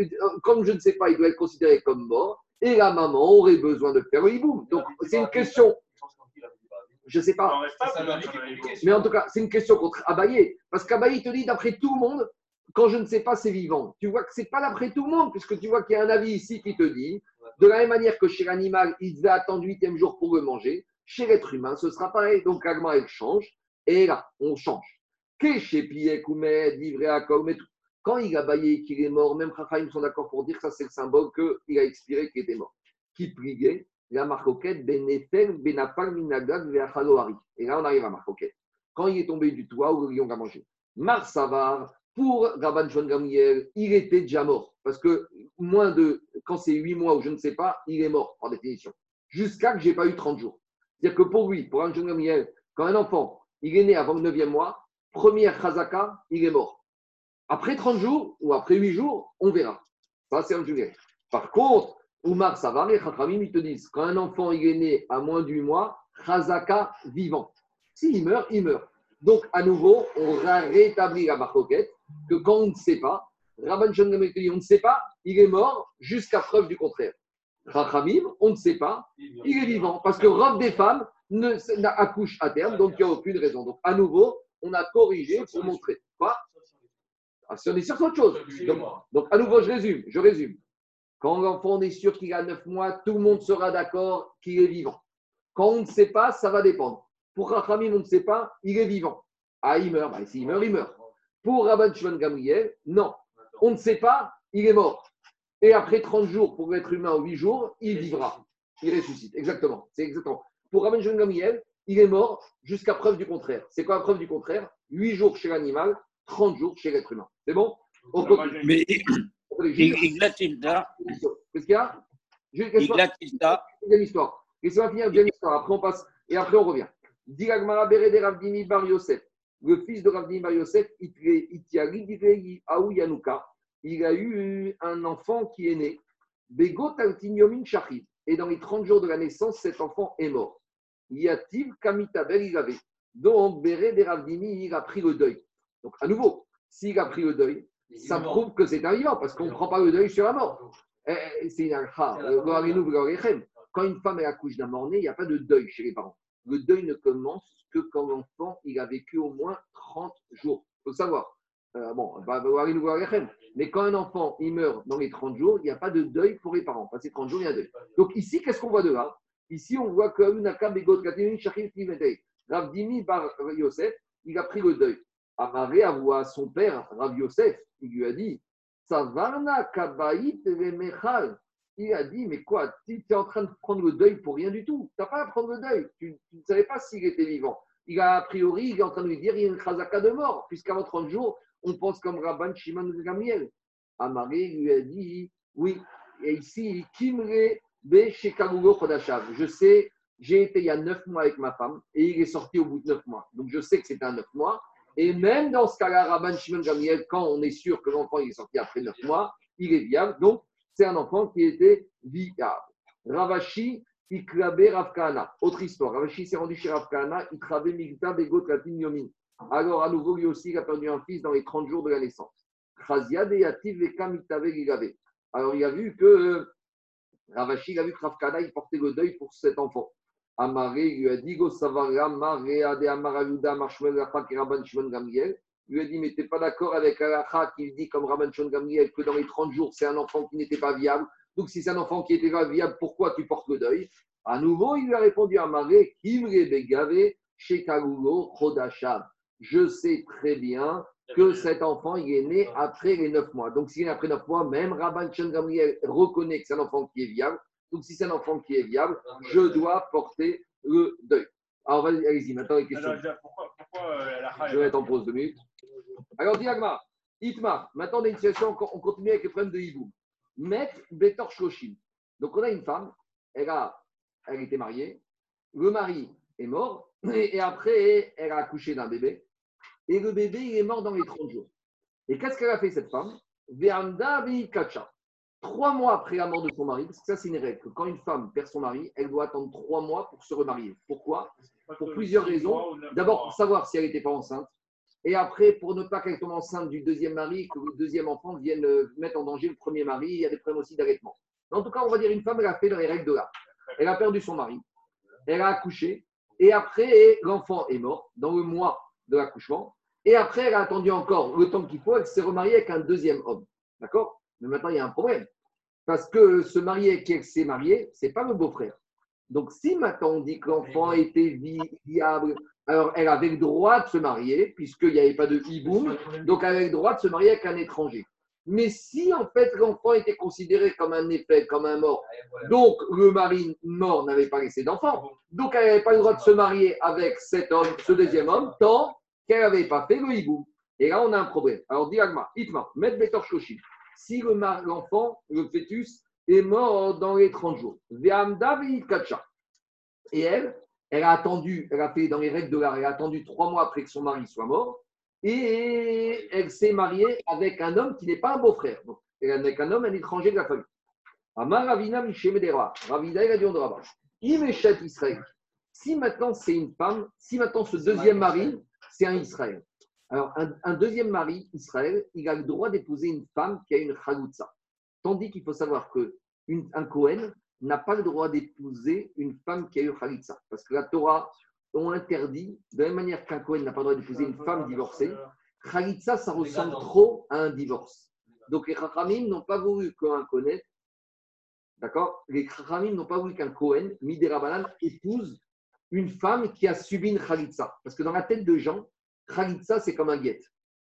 S1: comme je ne sais pas, il doit être considéré comme mort. Et la maman aurait besoin de faire le hiboum. Donc, c'est une question. Je ne sais pas. Mais en tout cas, c'est une question contre Abaye. Parce qu'Abaye te dit, d'après tout le monde, quand je ne sais pas, c'est vivant. Tu vois que ce n'est pas d'après tout le monde, puisque tu vois qu'il y a un avis ici qui te dit, de la même manière que chez l'animal, il devait attendre huitième jour pour le manger, chez l'être humain, ce sera pareil. Donc, l'agma, elle change, et là, on change. Quand il a baillé qu'il est mort, même Raphaël sont d'accord pour dire que ça, c'est le symbole qu'il a expiré, qu'il était mort. Qui priait la marcoquette Benefel, Benapal, Minagag, Et là, on arrive à marcoquette. Quand il est tombé du toit où le lion a mangé. Marsavar, pour Rabban Shon Gamriel, il était déjà mort. Parce que moins de, quand c'est 8 mois ou je ne sais pas, il est mort, par définition. Jusqu'à que je n'ai pas eu 30 jours. C'est-à-dire que pour lui, pour Rabban Shon Gamriel, quand un enfant, il est né avant le 9e mois, première chazaka, il est mort. Après 30 jours ou après 8 jours, on verra. Ça, c'est un juillet. Par contre, Oumar Savar et Khatramim, ils te disent, quand un enfant il est né à moins de 8 mois, chazaka vivant. S'il meurt, il meurt. Donc, à nouveau, on va rétablir la marcoquette que quand on ne sait pas, Rabban Shon on ne sait pas, il est mort jusqu'à preuve du contraire. Rachamim, on ne sait pas, il est vivant. Parce que robe des femmes ne, accouche à terme, donc il n'y a aucune raison. Donc, à nouveau, on a corrigé pour montrer. Quoi ah, Si on est sûr, c'est autre chose. Donc, à nouveau, je résume. Je résume. Quand l'enfant, on est sûr qu'il a 9 mois, tout le monde sera d'accord qu'il est vivant. Quand on ne sait pas, ça va dépendre. Pour Rachamim, on ne sait pas, il est vivant. Ah, il meurt. Bah, S'il meurt, il meurt. Pour Rabban Shimon Gamriel, non. On ne sait pas, il est mort. Et après 30 jours, pour l'être humain, ou 8 jours, il vivra. Il ressuscite. Exactement. C'est exactement. Pour Rabban Shimon Gamriel, il est mort jusqu'à preuve du contraire. C'est quoi la preuve du contraire? 8 jours chez l'animal, 30 jours chez l'être humain. C'est bon?
S5: Mais Iglatilda.
S1: Qu'est-ce qu'il y a?
S5: Iglatilda.
S1: Deuxième histoire. Laissez-moi finir deuxième histoire. Après, on passe et après, on revient. Diragmara Berede Ravdini Bar Yosef. Le fils de Ravdini Bar Yosef, Itiari Aou Yanouka. Il a eu un enfant qui est né. Bego Taltinyomin Shachid. Et dans les 30 jours de la naissance, cet enfant est mort. Yativ Kamitabel, il avait. Donc, Berede Ravdini, il a pris le deuil. Donc, à nouveau, s'il a pris le deuil, ça prouve que c'est un vivant, parce qu'on ne prend pas le deuil sur la mort. Eh, eh, c'est une alcha. Quand une femme accouche d'un mort-né, il n'y a pas de deuil chez les parents. Le deuil ne commence que quand l'enfant il a vécu au moins 30 jours. Il faut le savoir. Euh, bon, mais quand un enfant il meurt dans les 30 jours, il n'y a pas de deuil pour les parents. Passé 30 jours, il y a un deuil. Donc ici, qu'est-ce qu'on voit de là? Ici, on voit que Ravdimi Bar Yosef, il a pris le deuil. Amaré à son père, Rav Yosef, il lui a dit Savarna Kabaït Mechal. Il a dit Mais quoi Tu es en train de prendre le deuil pour rien du tout. Tu n'as pas à prendre le deuil. Tu ne savais pas s'il était vivant. Il a, a priori, il est en train de lui dire Il y a une chazaka de mort, puisqu'avant 30 jours, on pense comme Rabban Shimon Gamiel. Amaré lui a dit Oui, et ici, Kimre. Je sais, j'ai été il y a 9 mois avec ma femme et il est sorti au bout de 9 mois. Donc je sais que c'était un 9 mois. Et même dans ce cas-là, Rabban Shimon Gamiel, quand on est sûr que l'enfant est sorti après 9 mois, il est viable. Donc, c'est un enfant qui était viable. Ravashi, Iklabe Ravkana. Autre histoire. Ravashi s'est rendu chez Ravkana, Ikrabe Migta Begot Latin Yomin. Alors, à nouveau, lui aussi, il a perdu un fils dans les 30 jours de la naissance. Alors, il a vu que Ravashi, il a vu que il portait le deuil pour cet enfant. Amaré lui a dit Go Savara, Marea de Amarayuda, Marshmel, Rafak Rabban Shimon. Il lui a dit Mais tu n'es pas d'accord avec Alacha qui dit, comme Rabban Shimon Gamriel, que dans les 30 jours, c'est un enfant qui n'était pas viable. Donc, si c'est un enfant qui n'était pas viable, pourquoi tu portes le deuil? À nouveau, il lui a répondu Amaré Kimre Begave, Shekagulo, Chodashab. Je sais très bien que cet enfant, il est né après les 9 mois. Donc, s'il est né après 9 mois, même Rabban Gamriel reconnaît que c'est un enfant qui est viable. Donc, si c'est un enfant qui est viable, je dois porter le deuil. Alors, allez-y, maintenant les questions. pourquoi, euh, je vais être en pause deux minutes. Alors, Diagma, Itma, maintenant on a une situation, on continue avec les problèmes de Hiboum. Met Betor Shloshim. Donc, on a une femme, elle, a, elle était mariée, le mari est mort, et après, elle a accouché d'un bébé, et le bébé, il est mort dans les 30 jours. Et qu'est-ce qu'elle a fait, cette femme? Veanda Kacha trois mois après la mort de son mari, parce que ça c'est une règle, quand une femme perd son mari, elle doit attendre trois mois pour se remarier. Pourquoi? Pour plusieurs raisons. D'abord pour savoir si elle n'était pas enceinte, et après pour ne pas qu'elle tombe enceinte du deuxième mari, que le deuxième enfant vienne euh, mettre en danger le premier mari, il y a des problèmes aussi d'allaitement. En tout cas, on va dire une femme, elle a fait les règles de l'art. Elle a perdu son mari, elle a accouché, et après l'enfant est mort dans le mois de l'accouchement, et après elle a attendu encore le temps qu'il faut, elle s'est remariée avec un deuxième homme. D'accord? Mais maintenant, il y a un problème. Parce que ce marié qui s'est marié, ce n'est pas le beau-frère. Donc, si maintenant on dit que l'enfant était viable, alors elle avait le droit de se marier, puisqu'il n'y avait pas de hiboum, donc elle avait le droit de se marier avec un étranger. Mais si en fait l'enfant était considéré comme un effet, comme un mort, donc le mari mort n'avait pas laissé d'enfant, donc elle n'avait pas le droit de se marier avec cet homme, ce deuxième homme, tant qu'elle n'avait pas fait le hiboum. Et là, on a un problème. Alors, Diagma, Itma, Met Betor Shoshim si l'enfant, le fœtus, est mort dans les 30 jours. Et elle, elle a attendu, elle a fait dans les règles de l'art, elle a attendu trois mois après que son mari soit mort, et elle s'est mariée avec un homme qui n'est pas un beau-frère. Donc, avec un homme, un étranger de la famille. Ravina Ravina, il a dit on Israël. Si maintenant c'est une femme, si maintenant ce deuxième mari, c'est un Israël, alors, un, deuxième mari, Israël, il a le droit d'épouser une femme qui a une chaloutza. Tandis qu'il faut savoir qu'un Cohen n'a pas le droit d'épouser une femme qui a eu chalitza. Parce que la Torah on interdit, de la même manière qu'un Cohen n'a pas le droit d'épouser une femme divorcée, chalitza, ça ressemble trop à un divorce. Donc les Chachamim n'ont pas voulu qu'un Cohen, d'accord? Les Chachamim n'ont pas voulu qu'un Cohen, épouse une femme qui a subi une chalitza. Parce que dans la tête de gens, Khalitsa, c'est comme un guet.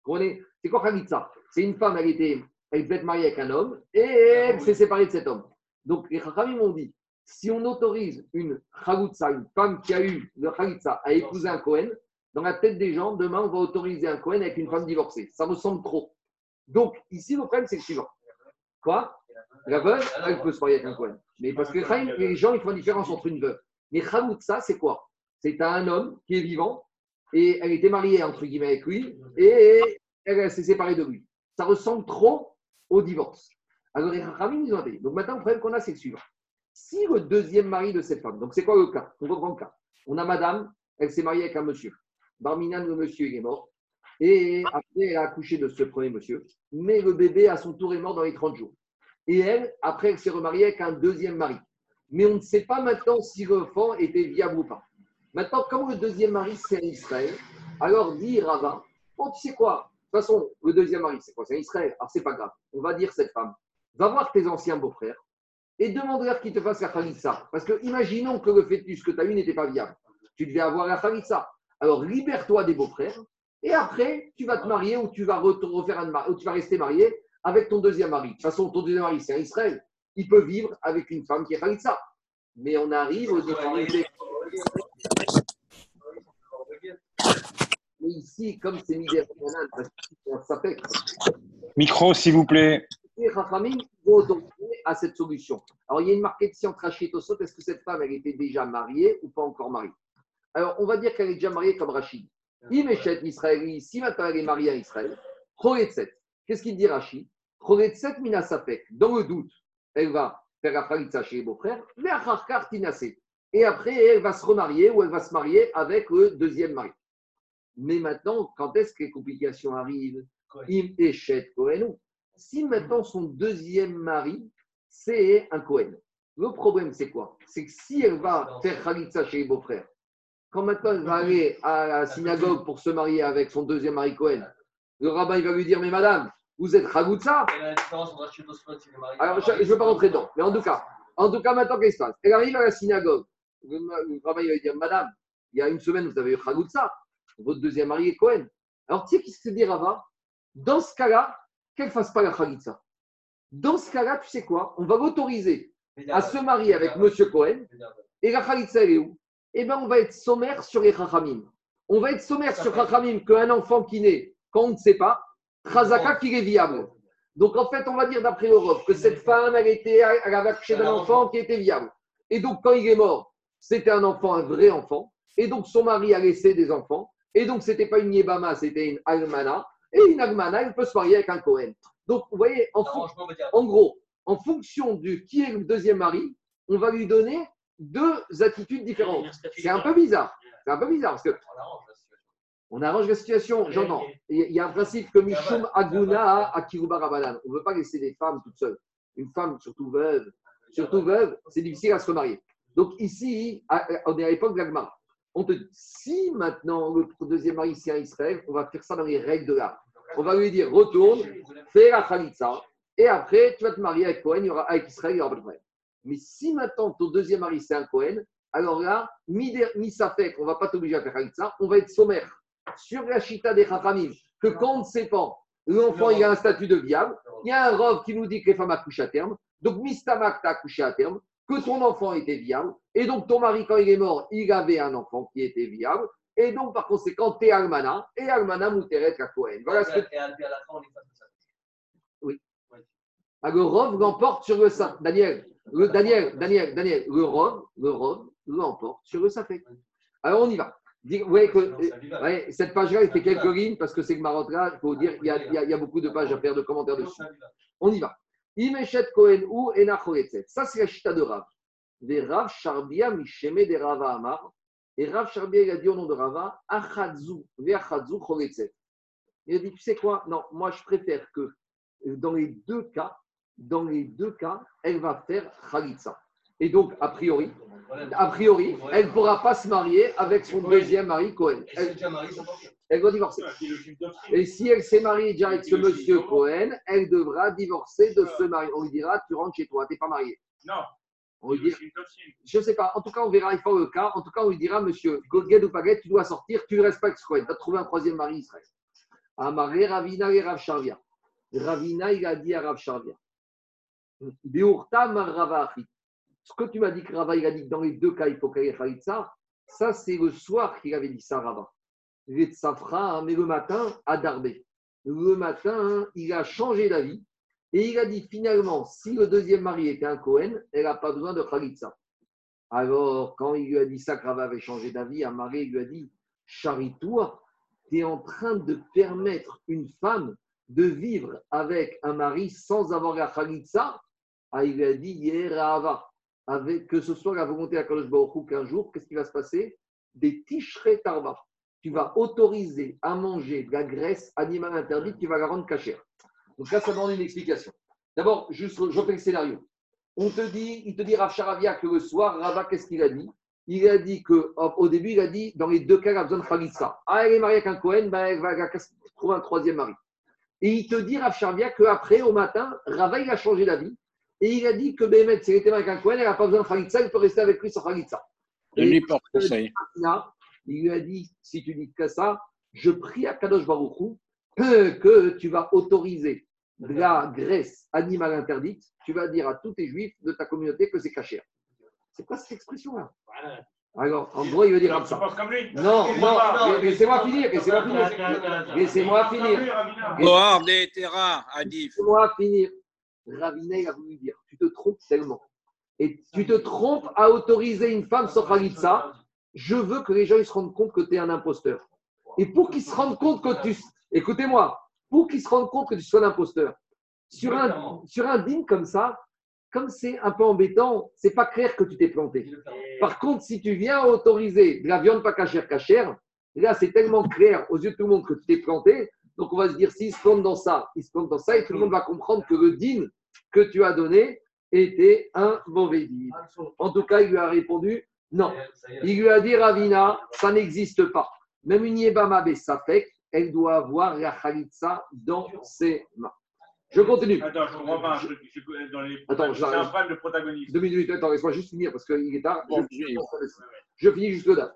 S1: C'est quoi Khalitsa? C'est une femme, elle, était, elle devait être mariée avec un homme et elle s'est séparée de cet homme. Donc les Khachamim m'ont dit si on autorise une Khalitsa, une femme qui a eu le Khalitsa, à épouser un Cohen, dans la tête des gens, demain, on va autoriser un Cohen avec une femme divorcée. Ça ressemble trop. Donc, ici, le problème, c'est le suivant. Quoi? La veuve, elle peut se marier avec un Cohen. Mais parce que les gens, ils font la différence entre une veuve. Mais ça, c'est quoi? C'est un homme qui est vivant et elle était mariée, entre guillemets, avec lui et elle s'est séparée de lui. Ça ressemble trop au divorce. Alors, les Rachamim, ils ont dit. Donc, maintenant, le problème qu'on a, c'est le suivant. Si le deuxième mari de cette femme, donc c'est quoi le cas? On reprend le cas. On a madame, elle s'est mariée avec un monsieur. Barminan, le monsieur, il est mort. Et après, elle a accouché de ce premier monsieur. Mais le bébé, à son tour, est mort dans les 30 jours. Et elle, après, elle s'est remariée avec un deuxième mari. Mais on ne sait pas maintenant si l'enfant était viable ou pas. Maintenant, comme le deuxième mari, c'est un Israël, alors dit Rava, bon, tu sais quoi? De toute façon, le deuxième mari, c'est quoi? C'est un Israël. Alors, c'est pas grave. On va dire cette femme, va voir tes anciens beaux-frères et demande-leur qu'ils te fassent la khalitsa. Parce que imaginons que le fœtus que tu as eu n'était pas viable. Tu devais avoir la khalitsa. Alors libère-toi des beaux-frères et après tu vas te marier ou tu vas refaire un ou tu vas rester marié avec ton deuxième mari. De toute façon, ton deuxième mari, c'est un Israël. Il peut vivre avec une femme qui est khalitsa. Mais on arrive aux difficultés. Mais ici, comme c'est mis ça fait.
S4: Micro, s'il vous plaît
S1: les Rachamim vont donc à cette solution. Alors, il y a une marquette ici entre Rachid et Est-ce que cette femme, elle était déjà mariée ou pas encore mariée? Alors, on va dire qu'elle est déjà mariée comme Rachid. Imeshet Israël, si maintenant elle est mariée à Israël, Qu'est-ce qu'il dit Rachid? Choretzet minasapek. Dans le doute, elle va faire la khalitza chez les beaux-frères, et après, elle va se remarier ou elle va se marier avec le deuxième mari. Mais maintenant, quand est-ce que les complications arrivent? Im Eshet Kohenou. Si maintenant son deuxième mari, c'est un Cohen, le problème c'est quoi? C'est que si elle va faire Khalitsa chez les beaux-frères, quand maintenant elle va aller à la synagogue pour se marier avec son deuxième mari Cohen, le rabbin il va lui dire Mais madame, vous êtes Khalitsa Alors je ne veux pas rentrer dedans, mais en tout cas, en tout cas maintenant qu'est-ce qui se passe? Elle arrive à la synagogue, le, rabbin il va dire Madame, il y a une semaine vous avez eu Khalitsa, votre deuxième mari est Cohen. Alors tu sais qu'est-ce que se dit Rava? Dans ce cas-là, qu'elle ne fasse pas la Khalitsa. Dans ce cas-là, tu sais quoi? On va l'autoriser à se marier avec M. Cohen. Et la Khalitsa, elle est où? Eh bien, on va être sommaire sur les Chachamim. On va être sommaire sur Chachamim qu'un enfant qui naît, quand on ne sait pas, Chazaka qu'il est viable. Donc, en fait, on va dire d'après l'Europe que cette femme, elle, était, elle avait accouché d'un enfant qui était viable. Et donc, quand il est mort, c'était un enfant, un vrai enfant. Et donc, son mari a laissé des enfants. Et donc, ce n'était pas une Yébama, c'était une Almana. Et une Agmana, elle peut se marier avec un Cohen. Donc, vous voyez, en, en gros, en fonction de qui est le deuxième mari, on va lui donner deux attitudes différentes. C'est un peu bizarre. C'est un peu bizarre parce que. On arrange la situation, j'entends. Il y a un principe que Mishum Aguna Akiruba Rabanan. On ne veut pas laisser des femmes toutes seules. Une femme, surtout veuve, surtout veuve, c'est difficile à se remarier. Donc ici, on est à l'époque de l'Agmara. On te dit, si maintenant le deuxième mari c'est un Israël, on va faire ça dans les règles de l'art on va lui dire retourne, fais la khalitza, et après tu vas te marier avec Cohen, il y aura, avec Israël, il n'y aura pas de problème. Mais si maintenant ton deuxième mari c'est un Cohen, alors là, mi, ça fait qu'on ne va pas t'obliger à faire khalitza, on va être sommaire sur la chita des Chachamim, que quand on ne sait pas, l'enfant il a un statut de viable, il y a un robe qui nous dit que les femmes accouchent à terme, donc Mistamak t'a accouché à terme, que ton enfant était viable, et donc ton mari quand il est mort, il avait un enfant qui était viable, et donc, par conséquent, tu es Almana, et Almana Mouteret Kakohen. Voilà ce que. Oui. Alors, le Rov l'emporte sur le Safek. Daniel, le, Daniel, Daniel, Daniel, le Rov, le Rov l'emporte sur le Safek. Alors, on y va. Que ouais, cette page-là, il fait quelques lignes parce que c'est le Maroc là, il faut dire, il y, a, il y, a, beaucoup de pages à faire, de commentaires dessus. On y va. Imeshet Kohen ou Enachoretzet. Ça, c'est la chita de Rav. Des Rav Sharbia Misheme des Rava Amar. Et Rav Charbia, il a dit au nom de Rava, Achadzu, Veachadzu, Choretzet. Il a dit, tu sais quoi? Non, moi je préfère que dans les deux cas, dans les deux cas, elle va faire Khalitsa. Et donc, a priori, a priori, elle ne pourra pas se marier avec son deuxième mari Cohen. Elle, elle va divorcer. Et si elle s'est mariée déjà avec ce monsieur Cohen, elle devra divorcer de ce mari. On lui dira, tu rentres chez toi, tu n'es pas marié.
S2: Non.
S1: On je ne sais pas. En tout cas, on verra, il faut le cas. En tout cas, on lui dira, monsieur, Goged ou Paget, tu dois sortir, tu pas avec Tu as trouvé un troisième mari Israël. Amaré Ravina et Rav Sharvia. Ravina, il a dit à Rav Sharvia. Ce que tu m'as dit que Rava, il a dit que dans les deux cas, il faut y ait ça, c'est le soir qu'il avait dit ça, Rava. Il est de Safra, mais le matin, à Darbé. le matin, il a changé d'avis et il a dit finalement, si le deuxième mari était un Cohen, elle n'a pas besoin de Khalitsa. Alors, quand il lui a dit ça, Rava avait changé d'avis, un mari lui a dit Charitoua, tu es en train de permettre une femme de vivre avec un mari sans avoir la Khalitsa ah, Il lui a dit Yerava, que ce soit la volonté à Kadosh Baruch qu'un jour, qu'est-ce qui va se passer? Des ticheres tarba. Tu vas autoriser à manger de la graisse animale interdite, tu vas la rendre cachère. Donc là, ça demande une explication. D'abord, juste, je fais le scénario. On te dit, il te dit Rav Charavia que le soir, Rava, qu'est-ce qu'il a dit? Il a dit que, au début, il a dit, dans les deux cas, il a besoin de Khalitsa. Ah, elle est mariée avec un Cohen, ben, elle va trouver un troisième mari. Et il te dit, Rav Charavia, qu'après, au matin, Rava, il a changé d'avis. Et il a dit que Béhémet, si elle était avec un Cohen, elle n'a pas besoin de Khalitsa, il peut rester avec lui sans Khalitsa.
S3: Il lui porte conseil.
S1: Il lui a dit, si tu dis que ça, je prie à Kadosh Baruchou que tu vas autoriser de la graisse animale interdite, tu vas dire à tous les juifs de ta communauté que c'est caché. C'est quoi cette expression-là? Alors, en gros, il veut dire ça. Non, non, laissez-moi finir, laissez-moi finir. Laissez-moi finir. Laissez-moi finir. Raviné a voulu dire, tu te trompes tellement. Et tu te trompes à autoriser une femme sur Khalitsa. Je veux que les gens ils se rendent compte que tu es un imposteur. Et pour qu'ils se rendent compte que tu. Écoutez-moi, pour qu'ils se rendent compte que tu sois un imposteur. Sur un, sur un digne comme ça, comme c'est un peu embêtant, c'est pas clair que tu t'es planté. Par contre, si tu viens autoriser de la viande pas cachère cachère, là c'est tellement clair aux yeux de tout le monde que tu t'es planté. Donc on va se dire, s'il se plante dans ça, il se plante dans ça, et tout le monde va comprendre que le din que tu as donné était un mauvais din. En tout cas, il lui a répondu non. Il lui a dit, Ravina, ça n'existe pas. Même une Yebama fait elle doit avoir la Khalitsa dans ses mains. Je continue.
S2: Attends, je comprends pas un truc. Dans les... Attends, c'est un problème de protagonisme.
S1: Deux minutes, attends, laisse-moi juste finir parce qu'il est tard. Bon, je, finis, je juste là.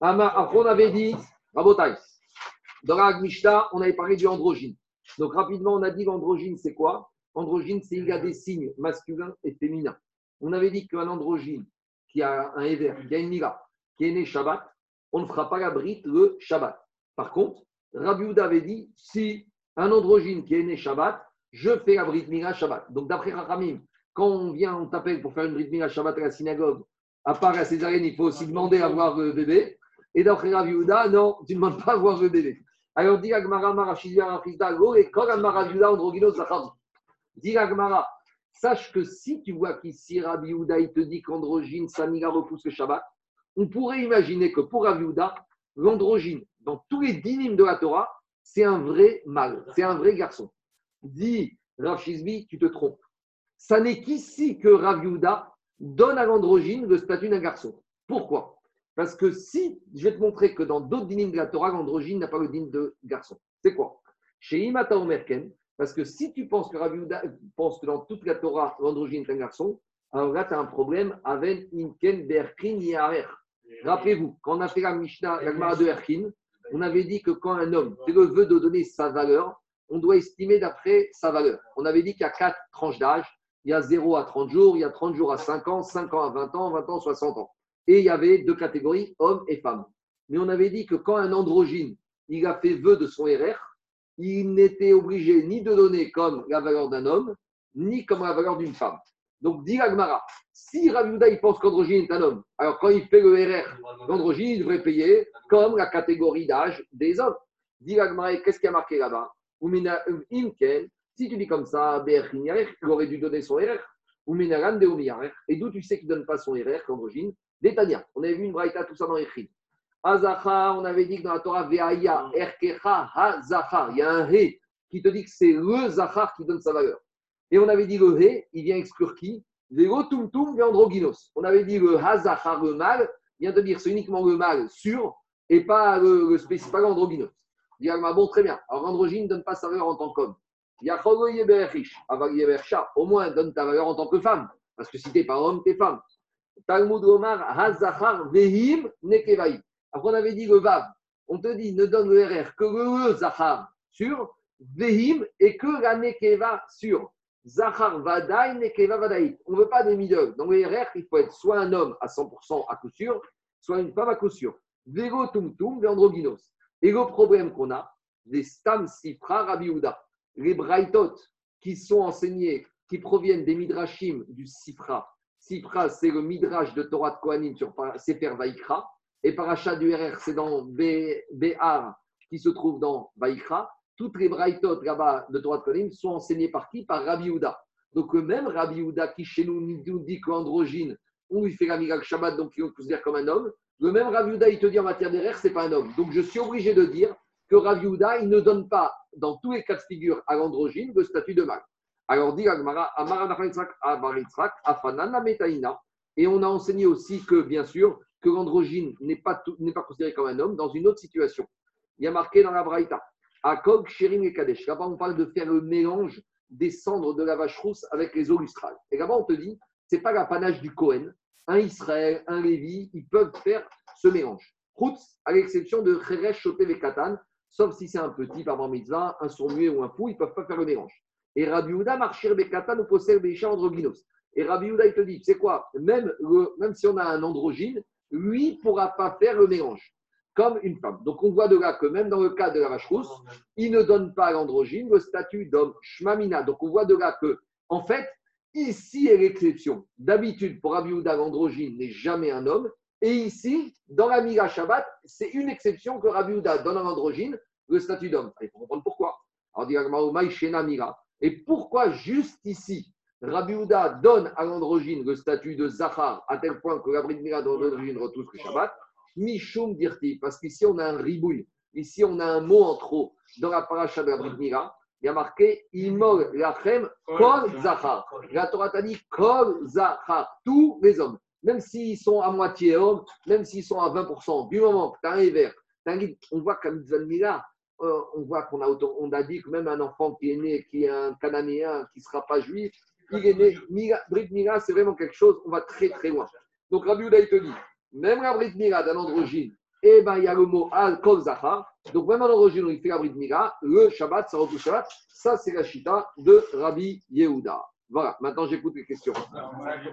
S1: Après, on avait dit, Rabotai, dans la on avait parlé du androgyne. Donc, rapidement, on a dit l'androgyne, c'est quoi? Androgyne, c'est il y a des signes masculins et féminins. On avait dit qu'un androgyne qui a un éver, qui a une mira, qui est né Shabbat, on ne fera pas la brite le Shabbat. Par contre, Rabbi avait dit si un androgyne qui est né Shabbat, je fais la Brit Mila Shabbat. Donc d'après Rachamim, quand on vient, on t'appelle pour faire une Brit Mila Shabbat à la synagogue, à part la césarienne, il faut aussi demander à voir le bébé. Et d'après Rabbi non, tu ne demandes pas à voir le bébé. Alors dit Agmara. Dit Agmara, sache que si tu vois qu'ici Rabbi il te dit qu'androgyne, Samira repousse le Shabbat, on pourrait imaginer que pour Rabbi l'androgyne, dans tous les dynimes de la Torah, c'est un vrai mâle, c'est un vrai garçon. Dit Rav Shizbi, tu te trompes. Ça n'est qu'ici que Rav donne à l'androgyne le statut d'un garçon. Pourquoi? Parce que si, je vais te montrer que dans d'autres dynimes de la Torah, l'androgyne n'a pas le digne de garçon. C'est quoi? Chez Imata Omerken, parce que si tu penses que que dans toute la Torah, l'androgyne est un garçon, alors là, tu as un problème avec Inken Berkin Yarer. Rappelez-vous, quand on a fait la Mishnah, la de Erkin, on avait dit que quand un homme fait le vœu de donner sa valeur, on doit estimer d'après sa valeur. On avait dit qu'il y a quatre tranches d'âge. Il y a 0 à 30 jours, il y a 30 jours à 5 ans, 5 ans à 20 ans, 20 ans à 60 ans. Et il y avait deux catégories, hommes et femmes. Mais on avait dit que quand un androgyne, il a fait vœu de son RR, il n'était obligé ni de donner comme la valeur d'un homme, ni comme la valeur d'une femme. Donc, dit Agmara, si Raviuda il pense qu'androgyne est un homme, alors quand il fait le RR, l'androgyne, il devrait payer comme la catégorie d'âge des hommes. Dit Agmara, qu'est-ce qui a marqué là-bas? Si tu dis comme ça, il aurait dû donner son RR. Et d'où tu sais qu'il ne donne pas son RR, l'androgyne Détania. On avait vu une braïta, tout ça dans les Azachar, on avait dit que dans la Torah, Veaya, Erkecha, Ha, Il y a un He qui te dit que c'est le Zachar qui donne sa valeur. Et on avait dit le He, il vient exclure qui? Androgynos. On avait dit le Hazachar, le mal, vient de dire c'est uniquement le mal sûr et pas le, le spécifique, pas l'androgynos. Dit bon, très bien. Alors, androgyne ne donne pas sa valeur en tant qu'homme. Au moins, donne ta valeur en tant que femme. Parce que si tu n'es pas homme, tu es femme. Talmud Omar, Hazachar, Vehim, Nekevaï. Après, on avait dit le Vav. On te dit, ne donne le RR que le Zachar sur Vehim et que la Nekeva sur. Zachar Vadaï, Nekeva Vadaï. On ne veut pas des middle. Dans le RR, il faut être soit un homme à 100% à coup sûr, soit une femme à coup sûr. Vego Tum Tum, Androgynos. Et le problème qu'on a, des Stam Sifra. Les Braithot qui sont enseignés, qui proviennent des Midrashim du Sifra. Sifra, c'est le Midrash de Torah de Kohanim sur Sefer Vaikra. Et Paracha du RR, c'est dans Béhar, qui se trouve dans Vaikra. Toutes les Braithot là-bas de Torah de Kohanim sont enseignées par qui? Par Rabbi Uda. Donc, le même Rabbi Uda qui chez nous nous dit qu'androgyne, on lui fait la Miracle Shabbat, donc il considère comme un homme. Le même Rabbi Uda, il te dit en matière d'erreur, ce n'est pas un homme. Donc, je suis obligé de dire que Rav Yehuda, il ne donne pas, dans tous les cas de figure, à l'androgyne le statut de mâle. Alors, dit Agmara, et on a enseigné aussi que, bien sûr, que l'androgyne n'est pas, pas considéré comme un homme dans une autre situation. Il y a marqué dans la Braïta, Akog, Sherim et Kadesh. Là-bas, on parle de faire le mélange des cendres de la vache rousse avec les eaux. Et là-bas, on te dit, ce n'est pas l'apanage du Cohen. Un Israël, un Lévi, ils peuvent faire ce mélange. Routz, à l'exception de Cheresh, Choté, Katan, sauf si c'est un petit par mitzvah, un sourd ou un fou, ils ne peuvent pas faire le mélange. Et Rabbi Houda, Marchir Bekatan, ou possède Bécha androgynos. Et Rabbi Houda, il te dit, c'est quoi? Même, si on a un androgyne, lui ne pourra pas faire le mélange, comme une femme. Donc on voit de là que même dans le cas de la vache rousse, il ne donne pas à l'androgyne le statut d'homme shmamina. Donc on voit de là que, en fait, ici est l'exception. D'habitude, pour Rabbi Houda, l'androgyne n'est jamais un homme, et ici, dans la Mira Shabbat, c'est une exception que Rabbi Houda donne à l'androgyne le statut d'homme. Il faut comprendre pourquoi. Alors, Mira. Et pourquoi juste ici, Rabbi Houda donne à l'androgyne le statut de Zahar, à tel point que la Mira de l'androgyne retrouve le Shabbat Mishum dirti, parce qu'ici on a un ribouille, ici on a un mot en trop. Dans la paracha de la Mira, il y a marqué Imol Lachem Kol Zahar. La Torah t'a dit Kol Zahar, tous les hommes. Même s'ils sont à moitié hommes, même s'ils sont à 20%, du moment que tu as un hiver, on voit comme Mila, euh, on voit qu'on a, on a dit que même un enfant qui est né, qui est un cananéen, qui ne sera pas juif, il est né. Brit Mila, c'est vraiment quelque chose, on va très très loin. Donc Rabbi Uda, il te dit, même la Brit Mila d'un androgyne, eh ben, il y a le mot Al Zahar. Donc même un androgyne, il fait la Brit le Shabbat, ça retrouve Shabbat. Ça, c'est la chita de Rabbi Yehuda. Voilà, maintenant j'écoute les questions.